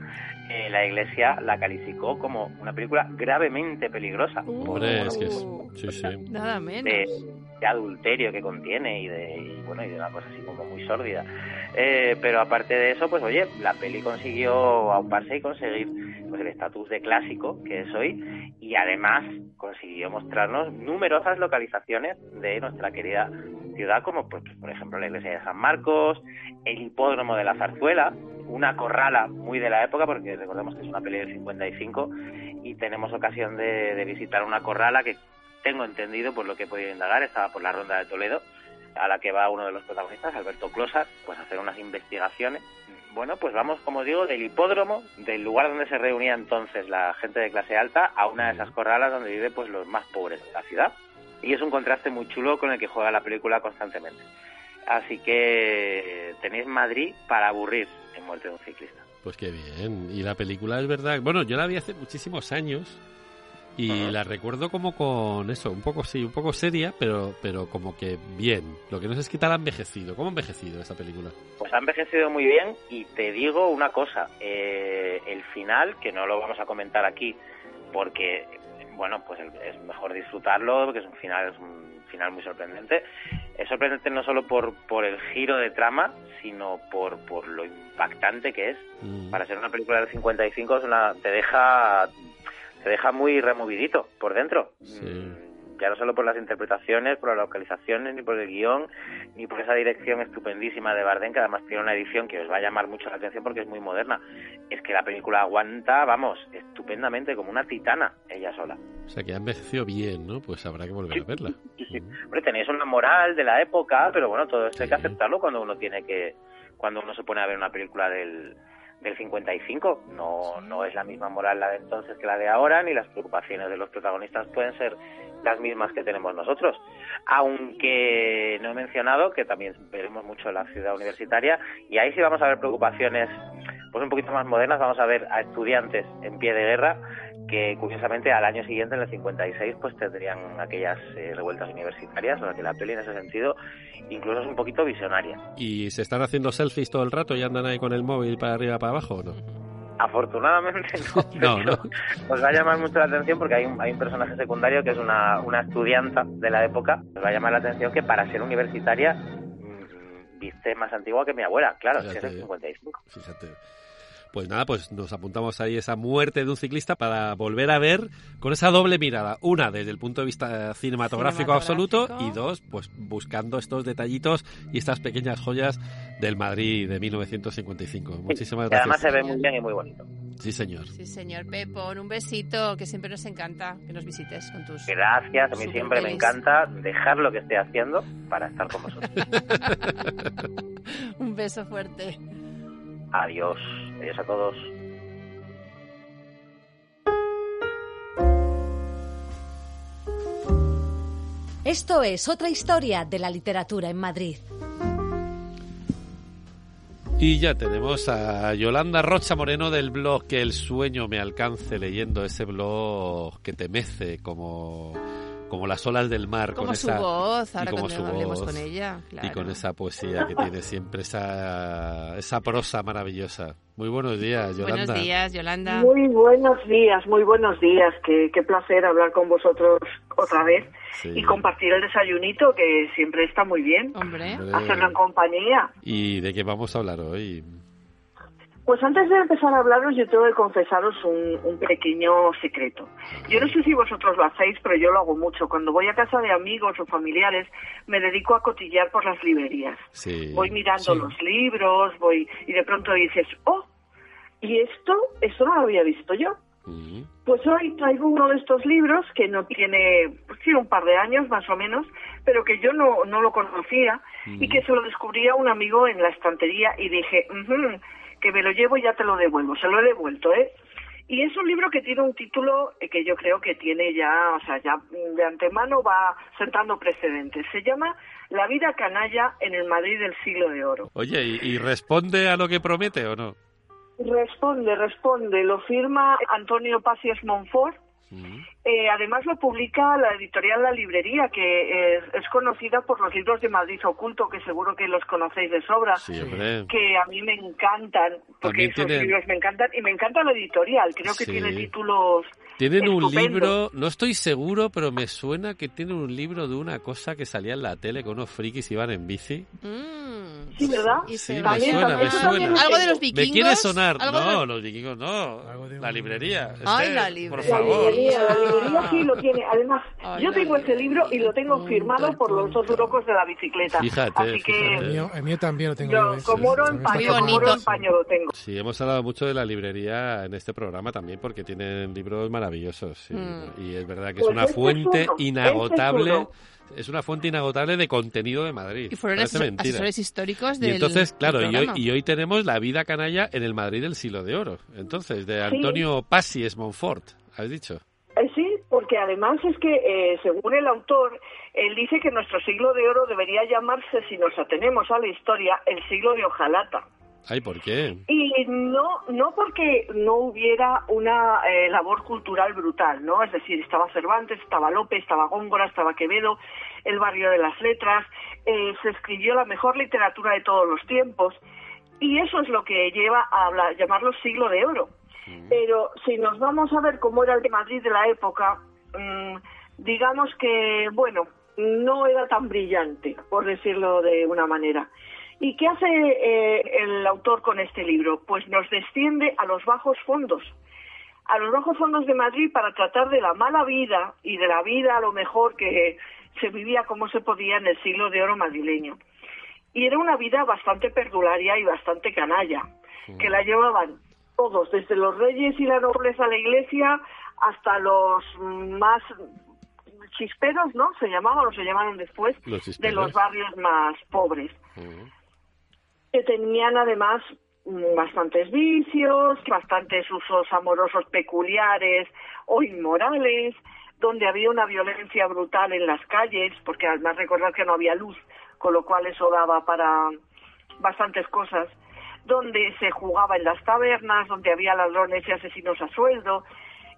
eh, la Iglesia la calificó como una película gravemente peligrosa. Uh. por- es que es... Sí, sí. Nada menos. De, de adulterio que contiene y de y, bueno y de una cosa así como muy sórdida. Eh, pero aparte de eso pues oye la peli consiguió auparse y conseguir pues el estatus de clásico que es hoy y además consiguió mostrarnos numerosas localizaciones de nuestra querida ciudad como pues por ejemplo la iglesia de San Marcos el hipódromo de la Zarzuela una corrala muy de la época porque recordemos que es una peli del 55 y tenemos ocasión de visitar una corrala que tengo entendido, por lo que he podido indagar, estaba por la ronda de Toledo, a la que va uno de los protagonistas, Alberto Closar, pues a hacer unas investigaciones. Bueno, pues vamos, como digo, del hipódromo, del lugar donde se reunía entonces la gente de clase alta, a una de esas corralas donde vive pues los más pobres de la ciudad. Y es un contraste muy chulo con el que juega la película constantemente. Así que tenéis Madrid para aburrir en Muerte de un ciclista. Pues qué bien. Y la película es verdad. Bueno, yo la vi hace muchísimos años y la recuerdo como con eso, un poco sí, un poco seria, pero pero como que bien. Lo que no sé es qué tal ha envejecido. ¿Cómo ha envejecido esa película? Pues ha envejecido muy bien y te digo una cosa, eh, el final, que no lo vamos a comentar aquí porque, bueno, pues es mejor disfrutarlo, porque es un final, es un final muy sorprendente. Es sorprendente no solo por, por el giro de trama, sino por, por lo impactante que es. Mm. Para ser una película del 55 es una, te deja te deja muy removidito por dentro. Sí. Mm, Ya no solo por las interpretaciones, por las localizaciones, ni por el guion, ni por esa dirección estupendísima de Bardem, que además tiene una edición que os va a llamar mucho la atención porque es muy moderna. Es que la película aguanta, vamos, estupendamente, como una titana, ella sola. O sea, que ha envejecido bien, ¿no? Pues habrá que volver a verla. Sí, sí. Mm. Hombre, tenéis una moral de la época, pero bueno, todo esto hay que aceptarlo cuando uno tiene que, cuando uno se pone a ver una película del, del 55. No, no es la misma moral la de entonces que la de ahora, ni las preocupaciones de los protagonistas pueden ser las mismas que tenemos nosotros. Aunque no he mencionado que también veremos mucho la ciudad universitaria y ahí sí vamos a ver preocupaciones pues un poquito más modernas, vamos a ver a estudiantes en pie de guerra que curiosamente al año siguiente, en el 56, pues tendrían aquellas eh, revueltas universitarias, o sea que la peli en ese sentido incluso es un poquito visionaria. ¿Y se están haciendo selfies todo el rato y andan ahí con el móvil para arriba para abajo o no? Afortunadamente no, No, no. Os va a llamar mucho la atención porque hay un, hay un personaje secundario que es una, una estudianta de la época. Os va a llamar la atención que para ser universitaria viste más antigua que mi abuela, claro, es que es del Fíjate. 55. Fíjate. Pues nada, pues nos apuntamos ahí esa muerte de un ciclista para volver a ver con esa doble mirada. Una, desde el punto de vista cinematográfico, absoluto, y dos, pues buscando estos detallitos y estas pequeñas joyas del Madrid de 1955. Muchísimas Y además gracias. se ve muy bien y muy bonito. Sí, señor. Sí, señor Pepón, un besito, que siempre nos encanta que nos visites con tus... Gracias, a mí siempre me encanta dejar lo que esté haciendo para estar con vosotros. Un beso fuerte. Adiós, adiós a todos. Esto es otra historia de la literatura en Madrid. Y ya tenemos a Yolanda Rocha Moreno del blog Que el sueño me alcance leyendo ese blog que te mece como, como las olas del mar. Como con su esa, voz, y ahora como cuando su hablemos voz, con ella. Y con esa poesía que tiene siempre, esa, esa prosa maravillosa. Muy buenos días, Yolanda. Buenos días, Yolanda. Muy buenos días, muy buenos días. Qué, qué placer hablar con vosotros otra vez Sí. y compartir el desayunito, que siempre está muy bien. Hombre. Hombre. Hacerlo en compañía. ¿Y de qué vamos a hablar hoy? Pues antes de empezar a hablaros, yo tengo que confesaros un, un pequeño secreto. Yo no sé si vosotros lo hacéis, pero yo lo hago mucho. Cuando voy a casa de amigos o familiares, me dedico a cotillar por las librerías. Sí. Voy mirando Sí. los libros, voy y de pronto dices, oh, ¿y esto? Esto no lo había visto yo. Mm. Pues hoy traigo uno de estos libros que no tiene, pues tiene un par de años más o menos, pero que yo no, no lo conocía y que se lo descubrí a un amigo en la estantería y dije, "Ujú, que me lo llevo y ya te lo devuelvo. Se lo he devuelto, ¿eh? Y es un libro que tiene un título eh, que yo creo que tiene ya, o sea, ya de antemano va sentando precedentes. Se llama La vida canalla en el Madrid del siglo de oro. Oye, ¿y, y responde a lo que promete o no? Responde, responde. Lo firma Antonio Pacios Monfort. Mm. Eh, además lo publica la editorial La Librería, que es, es conocida por los libros de Madrid Oculto, que seguro que los conocéis de sobra, Sí, que a mí me encantan, porque También esos libros me encantan, y me encanta la editorial, creo que Sí. tiene títulos Tienen un estupendos. libro, no estoy seguro, pero me suena que tienen un libro de una cosa que salía en la tele con unos frikis iban en bici. Mm. Sí, ¿verdad? Sí, me suena, me suena. Algo de los vikingos. ¿Me quiere sonar? algo de No, los- los vikingos no. Algo de La un- librería. Ay, Esther, la Por librería. La favor. librería, la librería sí lo tiene. Además, Ay, yo la tengo ese libro y lo tengo firmado por los dos locos de la bicicleta. Fíjate, Así que fíjate. El mío, el mío también lo tengo yo, como oro en paño, como oro en paño lo tengo. Sí, hemos hablado mucho de la librería en este programa también porque tienen libros maravillosos. Sí. Mm. Y es verdad que es Pues una este es fuente este es inagotable. Es una fuente inagotable de contenido de Madrid. Y fueron asesor- mentira. asesores históricos Y entonces, claro, y hoy, y hoy tenemos la vida canalla en el Madrid del siglo de oro. Entonces, de Antonio Pasis Monfort, has dicho. Eh, Sí, porque además es que, eh, según el autor, él dice que nuestro siglo de oro debería llamarse, si nos atenemos a la historia, el siglo de hojalata. Ay, ¿por qué? Y no, no porque no hubiera una eh, labor cultural brutal, ¿no? Es decir, estaba Cervantes, estaba Lope, estaba Góngora, estaba Quevedo, el barrio de las letras, eh, se escribió la mejor literatura de todos los tiempos, y eso es lo que lleva a hablar- llamarlo siglo de oro. Pero si nos vamos a ver cómo era el de Madrid de la época, mm, digamos que, bueno, no era tan brillante, por decirlo de una manera. ¿Y qué hace eh, el autor con este libro? Pues nos desciende a los bajos fondos, a los bajos fondos de Madrid para tratar de la mala vida y de la vida a lo mejor que se vivía como se podía en el siglo de oro madrileño. Y era una vida bastante perdularia y bastante canalla, que la llevaban todos, desde los reyes y la nobleza a la iglesia hasta los más chisperos, ¿no? Se llamaban o se llamaron después, Los de los barrios más pobres. Que tenían además mm, bastantes vicios, bastantes usos amorosos peculiares o inmorales, donde había una violencia brutal en las calles, porque además recordar que no había luz, con lo cual eso daba para bastantes cosas, donde se jugaba en las tabernas, donde había ladrones y asesinos a sueldo,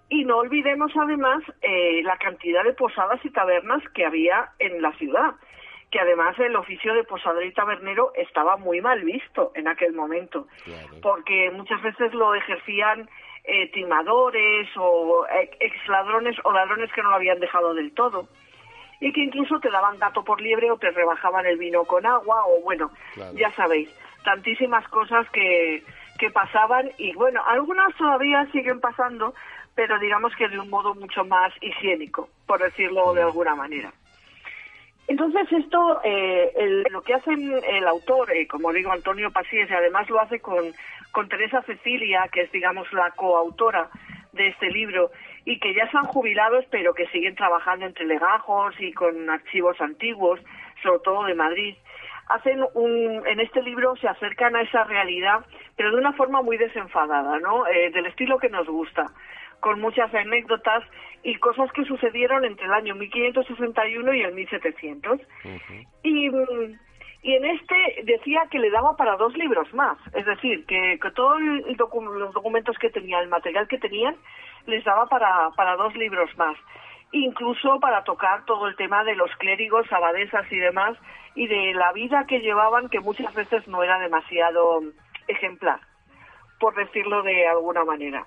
y no olvidemos además eh, la cantidad de posadas y tabernas que había en la ciudad, que además el oficio de posador y tabernero estaba muy mal visto en aquel momento, porque muchas veces lo ejercían eh, timadores o ex ladrones o ladrones que no lo habían dejado del todo y que incluso te daban gato por liebre o te rebajaban el vino con agua o bueno, ya sabéis, tantísimas cosas que, que pasaban y bueno, algunas todavía siguen pasando, pero digamos que de un modo mucho más higiénico, por decirlo de alguna manera. Entonces esto, eh, lo que hace el autor, eh, como digo, Antonio Pasíes, y además lo hace con, con Teresa Cecilia, que es, digamos, la coautora de este libro, y que ya se han jubilado, pero que siguen trabajando entre legajos y con archivos antiguos, sobre todo de Madrid. Hacen un, en este libro se acercan a esa realidad, pero de una forma muy desenfadada, ¿no? Eh, del estilo que nos gusta, con muchas anécdotas y cosas que sucedieron entre el año 1561 y el 1700. Y y en este decía que le daba para dos libros más, es decir, que, que todos los documentos que tenía, el material que tenían, les daba para, para dos libros más, incluso para tocar todo el tema de los clérigos, abadesas y demás, y de la vida que llevaban, que muchas veces no era demasiado ejemplar, por decirlo de alguna manera.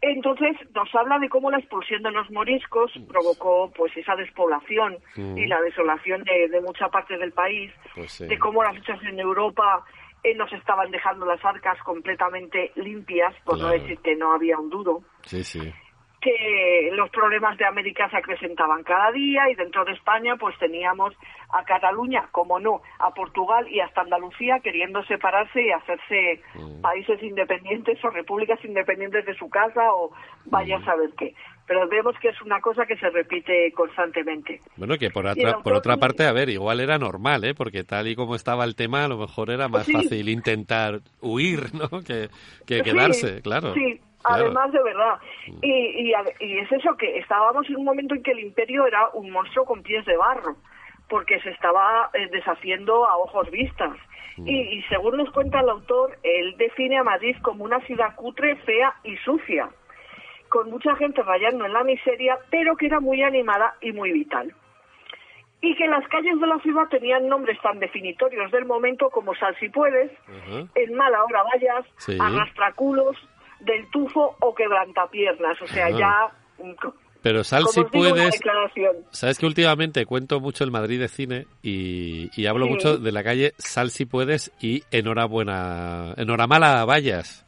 Entonces nos habla de cómo la expulsión de los moriscos provocó pues esa despoblación y la desolación de, mucha parte del país, pues de cómo las luchas en Europa eh, nos estaban dejando las arcas completamente limpias, por no decir que no había un duro. Sí, sí que los problemas de América se acrecentaban cada día y dentro de España pues teníamos a Cataluña, como no, a Portugal y hasta Andalucía queriendo separarse y hacerse mm. países independientes o repúblicas independientes de su casa o vaya a mm. saber qué. Pero vemos que es una cosa que se repite constantemente. Bueno, que por otra, por otra parte, a ver, igual era normal, ¿eh? Porque tal y como estaba el tema, a lo mejor era más fácil intentar huir, ¿no? Que, que quedarse, claro. Sí, Además, de verdad. Mm. Y, y, es eso, que estábamos en un momento en que el imperio era un monstruo con pies de barro, porque se estaba eh, deshaciendo a ojos vistas. Mm. Y, y, según nos cuenta el autor, él define a Madrid como una ciudad cutre, fea y sucia, con mucha gente rayando en la miseria, pero que era muy animada y muy vital. Y que las calles de la ciudad tenían nombres tan definitorios del momento como Sal si puedes, En mala hora vayas, Arrastraculos, del tufo o quebrantapiernas, o sea, ya... Pero Sal, si puedes... Sabes que últimamente cuento mucho el Madrid de cine y, hablo mucho de la calle Sal, si puedes y Enhorabuena, Enhoramala Vayas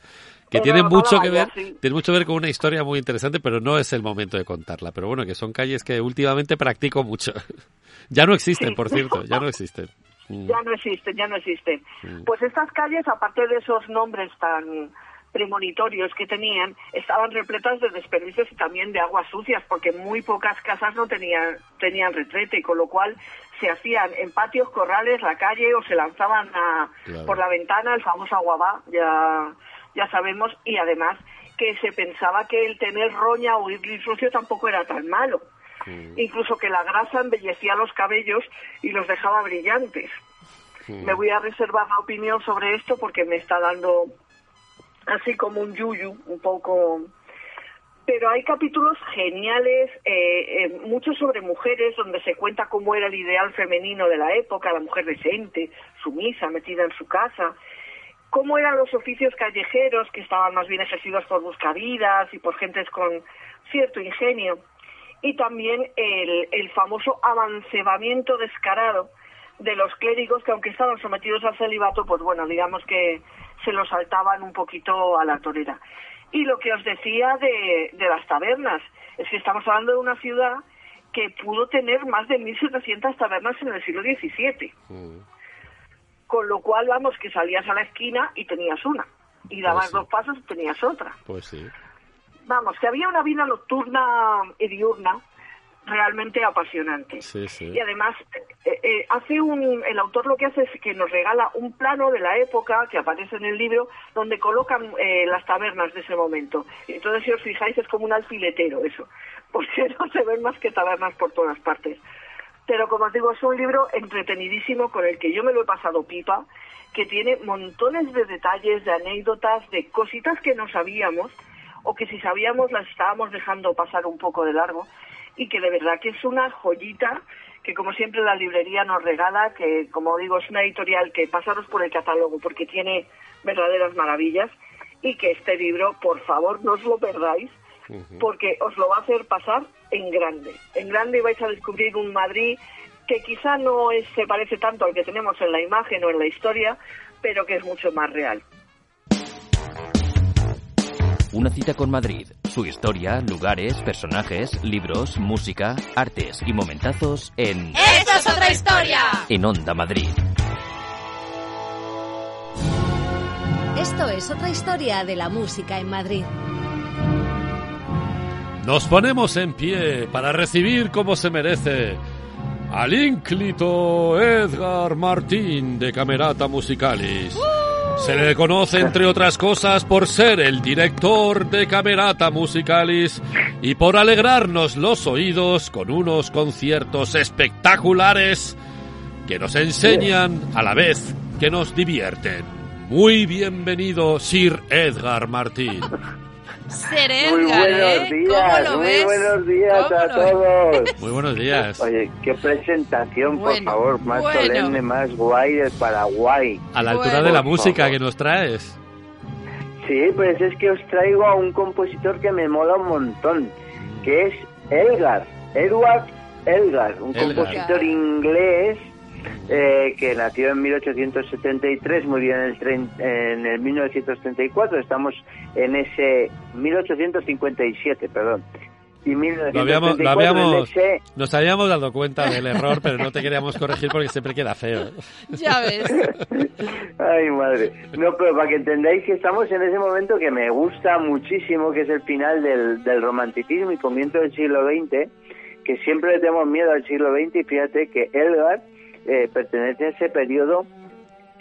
que tiene mucho que ver, tiene mucho que ver con una historia muy interesante, pero no es el momento de contarla. Pero bueno, que son calles que últimamente practico mucho. ya no existen, por cierto, ya no existen. Ya no existen, ya no existen. Mm. Pues estas calles, aparte de esos nombres tan premonitorios que tenían estaban repletas de desperdicios y también de aguas sucias, porque muy pocas casas no tenían, tenían retrete, con lo cual se hacían en patios, corrales, la calle o se lanzaban a, por la ventana, el famoso aguabá, ya, ya sabemos, y además que se pensaba que el tener roña o ir sucio tampoco era tan malo. Incluso que la grasa embellecía los cabellos y los dejaba brillantes. Me voy a reservar la opinión sobre esto porque me está dando así como un yuyu, un poco... Pero hay capítulos geniales, eh, eh, muchos sobre mujeres, donde se cuenta cómo era el ideal femenino de la época, la mujer decente, sumisa, metida en su casa, cómo eran los oficios callejeros, que estaban más bien ejercidos por buscavidas y por gentes con cierto ingenio, y también el, el famoso avancebamiento descarado de los clérigos que aunque estaban sometidos al celibato, pues bueno, digamos que se lo saltaban un poquito a la torera. Y lo que os decía de, de las tabernas, es que estamos hablando de una ciudad que pudo tener más de 1.700 tabernas en el siglo XVII. Mm. Con lo cual, vamos, que salías a la esquina y tenías una. Y dabas pues dos pasos y tenías otra. Pues sí. Vamos, que había una vida nocturna y diurna realmente apasionante. Y además, eh, eh, hace un, el autor lo que hace es que nos regala un plano de la época que aparece en el libro donde colocan eh, las tabernas de ese momento. Entonces, si os fijáis, es como un alfiletero eso, porque no se ven más que tabernas por todas partes. Pero como os digo, es un libro entretenidísimo con el que yo me lo he pasado pipa, que tiene montones de detalles, de anécdotas, de cositas que no sabíamos o que si sabíamos las estábamos dejando pasar un poco de largo y que de verdad que es una joyita que como siempre la librería nos regala, que como digo es una editorial que pasaros por el catálogo porque tiene verdaderas maravillas y que este libro, por favor, no os lo perdáis porque os lo va a hacer pasar en grande. En grande vais a descubrir un Madrid que quizá no es- se parece tanto al que tenemos en la imagen o en la historia, pero que es mucho más real. Una cita con Madrid. Su historia, lugares, personajes, libros, música, artes y momentazos en ¡Esto es otra historia! En Onda Madrid. Esto es otra historia de la música en Madrid. Nos ponemos en pie para recibir como se merece al ínclito Edgar Martín de Camerata Musicalis. Se le conoce, entre otras cosas, por ser el director de Camerata Musicalis y por alegrarnos los oídos con unos conciertos espectaculares que nos enseñan a la vez que nos divierten. Muy bienvenido, Sir Edgar Martín. Ser Muy buenos ¿eh? días, ¿Cómo lo muy ves? buenos días ¿Cómo a lo ves? todos. Muy buenos días. Oye, qué presentación, por Bueno, favor, más bueno. solemne, más guay del Paraguay. A la altura Bueno. de la Por música favor. que nos traes. Sí, pues es que os traigo a un compositor que me mola un montón, que es Elgar, Edward Elgar, un Elgar. compositor inglés eh, que nació en 1873, murió en el, en el 1934, estamos en ese 1857, perdón. Y Lo habíamos, 1934 lo habíamos, ese nos habíamos dado cuenta del error, pero no te queríamos corregir porque siempre queda feo. Ya ves. Ay, madre. No, pero para que entendáis que estamos en ese momento que me gusta muchísimo, que es el final del, del romanticismo y comienzo del siglo XX, que siempre le tenemos miedo al siglo XX y fíjate que Elgar eh, pertenece a ese periodo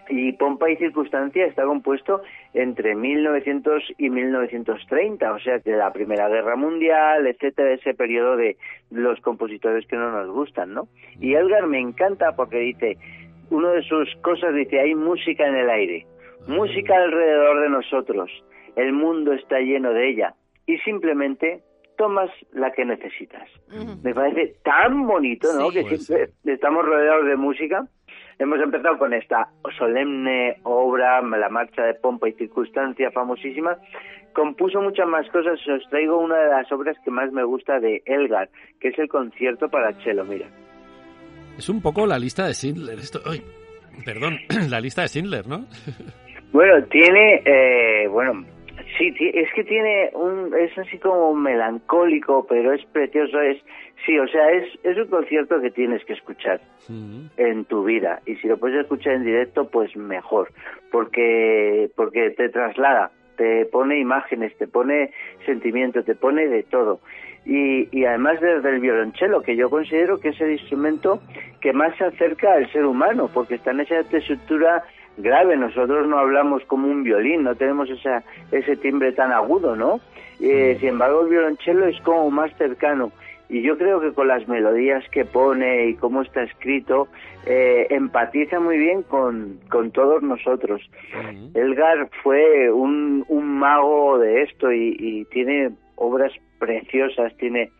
y Pompa y Circunstancia está compuesto entre 1900 y 1930, o sea que la Primera Guerra Mundial, etcétera, ese periodo de los compositores que no nos gustan, ¿no? Y Elgar me encanta porque dice, uno de sus cosas dice, hay música en el aire, música alrededor de nosotros, el mundo está lleno de ella y simplemente tomas la que necesitas. Me parece tan bonito, ¿no? Sí. que Pues siempre estamos rodeados de música. Hemos empezado con esta solemne obra, la marcha de pompa y circunstancia, famosísima. Compuso muchas más cosas. Os traigo una de las obras que más me gusta de Elgar, que es el concierto para cello. Mira, Es un poco la lista de Schindler. Esto, ay, perdón, la lista de Schindler, ¿no? Bueno, tiene, eh, bueno, sí, es que tiene un, es así como melancólico, pero es precioso, es, sí, o sea, es, es un concierto que tienes que escuchar en tu vida y si lo puedes escuchar en directo, pues mejor, porque, porque te traslada, te pone imágenes, te pone sentimiento, te pone de todo. Y, y además desde el violonchelo, que yo considero que es el instrumento que más se acerca al ser humano, porque está en esa tesitura grave. Nosotros no hablamos como un violín, no tenemos esa, ese timbre tan agudo, ¿no? Eh, sin embargo, el violonchelo es como más cercano. Y yo creo que con las melodías que pone y cómo está escrito, eh, empatiza muy bien con, con todos nosotros. Elgar fue un, un mago de esto y, y tiene obras preciosas, tiene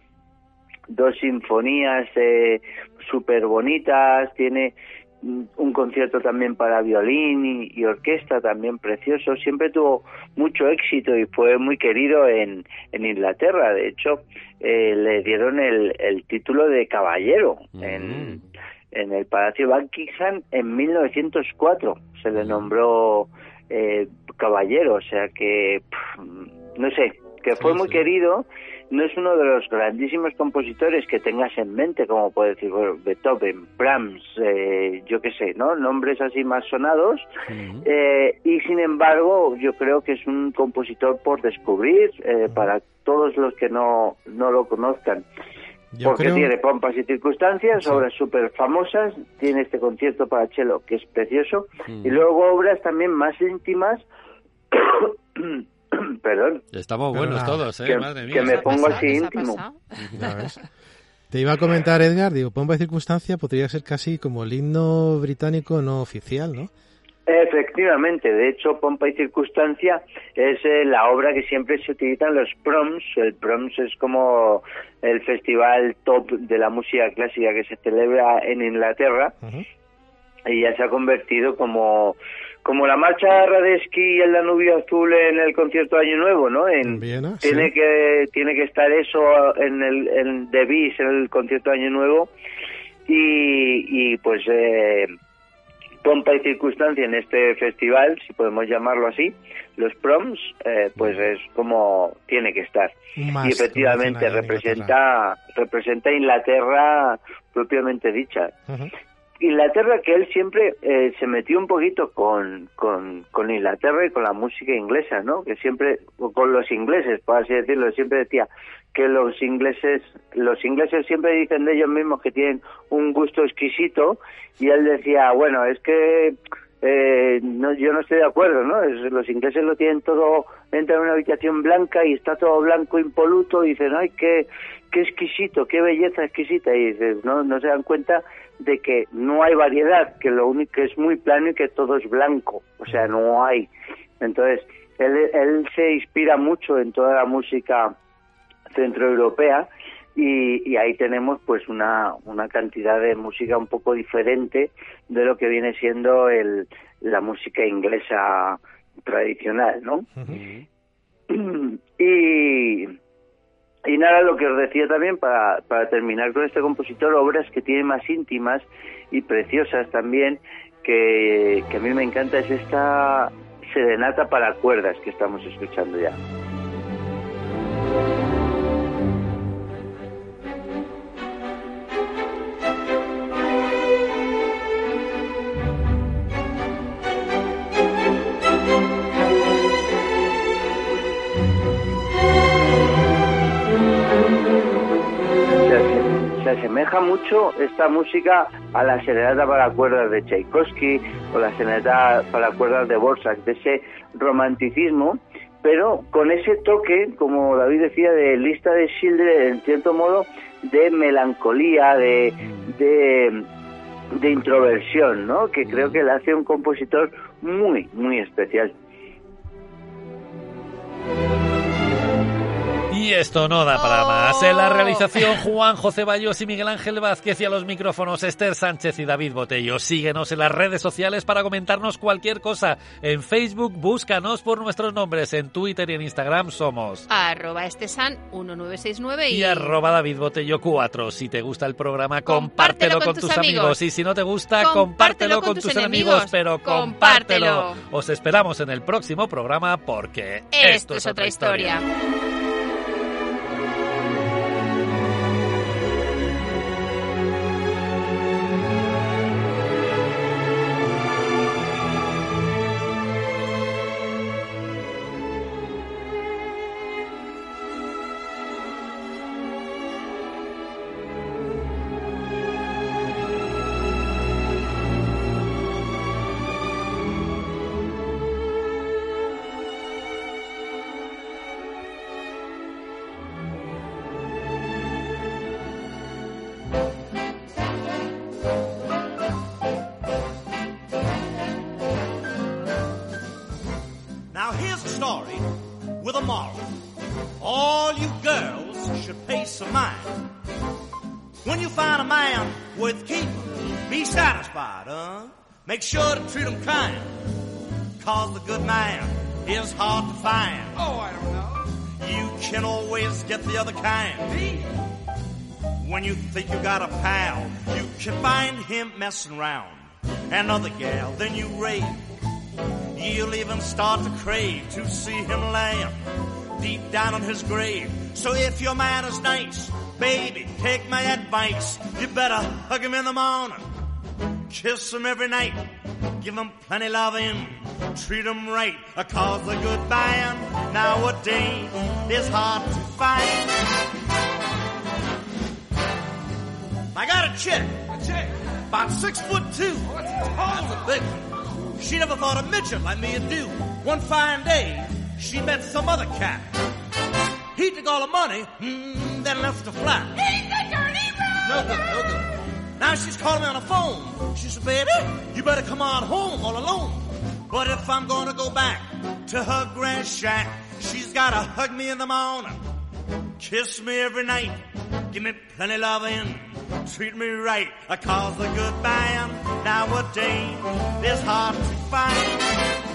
dos sinfonías eh, súper bonitas, tiene mm, un concierto también para violín y, y orquesta también precioso. Siempre tuvo mucho éxito y fue muy querido en, en Inglaterra. De hecho, eh, le dieron el, el título de caballero en, en el Palacio Buckingham en 1904. Se le nombró eh, caballero, o sea que, pff, no sé, que fue muy querido. No es uno de los grandísimos compositores que tengas en mente, como puede decir bueno, Beethoven, Brahms, eh, yo qué sé, ¿no? Nombres así más sonados. Eh, y sin embargo, yo creo que es un compositor por descubrir eh, para todos los que no, no lo conozcan. Yo porque creo- tiene pompas y circunstancias, obras súper famosas, tiene este concierto para cello que es precioso, y luego obras también más íntimas, perdón, Estamos Pero buenos nada. todos, ¿eh? que, Madre mía. que me ¿Qué ha pongo pasado? así ¿Qué se ha íntimo. Te iba a comentar, Edgar, digo, Pompa y Circunstancia podría ser casi como el himno británico no oficial, ¿no? Efectivamente, de hecho, Pompa y Circunstancia es eh, la obra que siempre se utiliza en los proms. El proms es como el festival top de la música clásica que se celebra en Inglaterra y ya se ha convertido como como la marcha Radesky y el Danubio Azul en el concierto de Año Nuevo, ¿no? En, Viena, tiene sí. que tiene que estar eso en el en The Beast, en el concierto de Año Nuevo y, y pues eh, pompa y circunstancia en este festival, si podemos llamarlo así, los proms, eh, pues es como tiene que estar. Y efectivamente dicen en representa representa Inglaterra propiamente dicha. Ujú. Inglaterra que él siempre eh, se metió un poquito con, con, Inglaterra y con la música inglesa, ¿no? Que siempre, con los ingleses, por así decirlo, siempre decía que los ingleses, los ingleses siempre dicen de ellos mismos que tienen un gusto exquisito y él decía, bueno, es que eh, no, yo no estoy de acuerdo, ¿no? Los ingleses lo tienen todo, entra en una habitación blanca y está todo blanco impoluto y dicen, ay, qué, qué exquisito, qué belleza exquisita y dices, no, no se dan cuenta de que no hay variedad, que lo único que es muy plano y que todo es blanco, o sea, no hay. Entonces, él, él se inspira mucho en toda la música centroeuropea y, y ahí tenemos pues una, una cantidad de música un poco diferente de lo que viene siendo el, la música inglesa tradicional, ¿no? y, y nada, lo que os decía también para, para terminar con este compositor, obras que tiene más íntimas y preciosas también, que, que a mí me encanta, es esta serenata para cuerdas que estamos escuchando ya. Asemeja mucho esta música a la serenata para cuerdas de Tchaikovsky o la serenata para cuerdas de Borsak, de ese romanticismo, pero con ese toque, como David decía, de lista de Schindler, en cierto modo, de melancolía, de, de, de introversión, ¿no? Que creo que le hace un compositor muy, muy especial. Y esto no da para más. En la realización, Juan José Bayos y Miguel Ángel Vázquez y a los micrófonos Esther Sánchez y David Botello. Síguenos en las redes sociales para comentarnos cualquier cosa. En Facebook, búscanos por nuestros nombres. En Twitter y en Instagram somos Arroba estesan 1969 y... y arroba David Botello 4. Si te gusta el programa, compártelo, con, tus amigos. Y si no te gusta, compártelo, con, tus enemigos, pero compártelo. Compártelo. Os esperamos en el próximo programa porque Esto es otra historia. Treat kind. Cause the good man is hard to find. Oh, I don't know. You can always get the other kind. When you think you got a pal, you can find him messing around. Another gal, then you rave. You'll even start to crave to see him laying deep down in his grave. So if your man is nice, baby, take my advice. You better hug him in the morning, kiss him every night, give him plenty loving, treat him right. Cause a good man nowadays is hard to find. I got a chick, a chick, about six foot two. Oh, that's tall, a big one. She never thought a midget like me would do. One fine day, she met some other cat. He took all the money, mm, then left her flat. He's a dirty No good, no good. Now she's calling me on the phone. She said, baby, you better come on home all alone. But if I'm gonna go back to her grand shack, she's gotta hug me in the morning, kiss me every night, give me plenty loving, treat me right, I cause a good man nowadays is hard to find.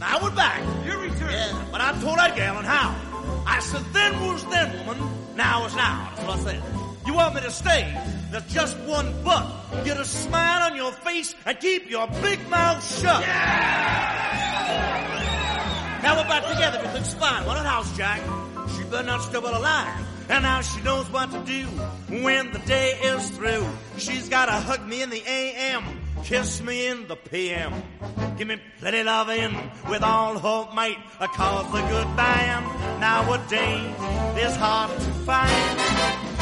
Now we're back. You're turn. Yeah, but I told that gal and how. I said, then was then, woman. Now is now. That's what I said. You want me to stay? There's just one but. Get a smile on your face and keep your big mouth shut. Now we're back together. Everything's fine. What a house, Jack. She better not stumble a line. And now she knows what to do when the day is through. She's gotta hug me in the AM, kiss me in the PM. Give me plenty loving with all her might, cause the good band nowadays is hard to find.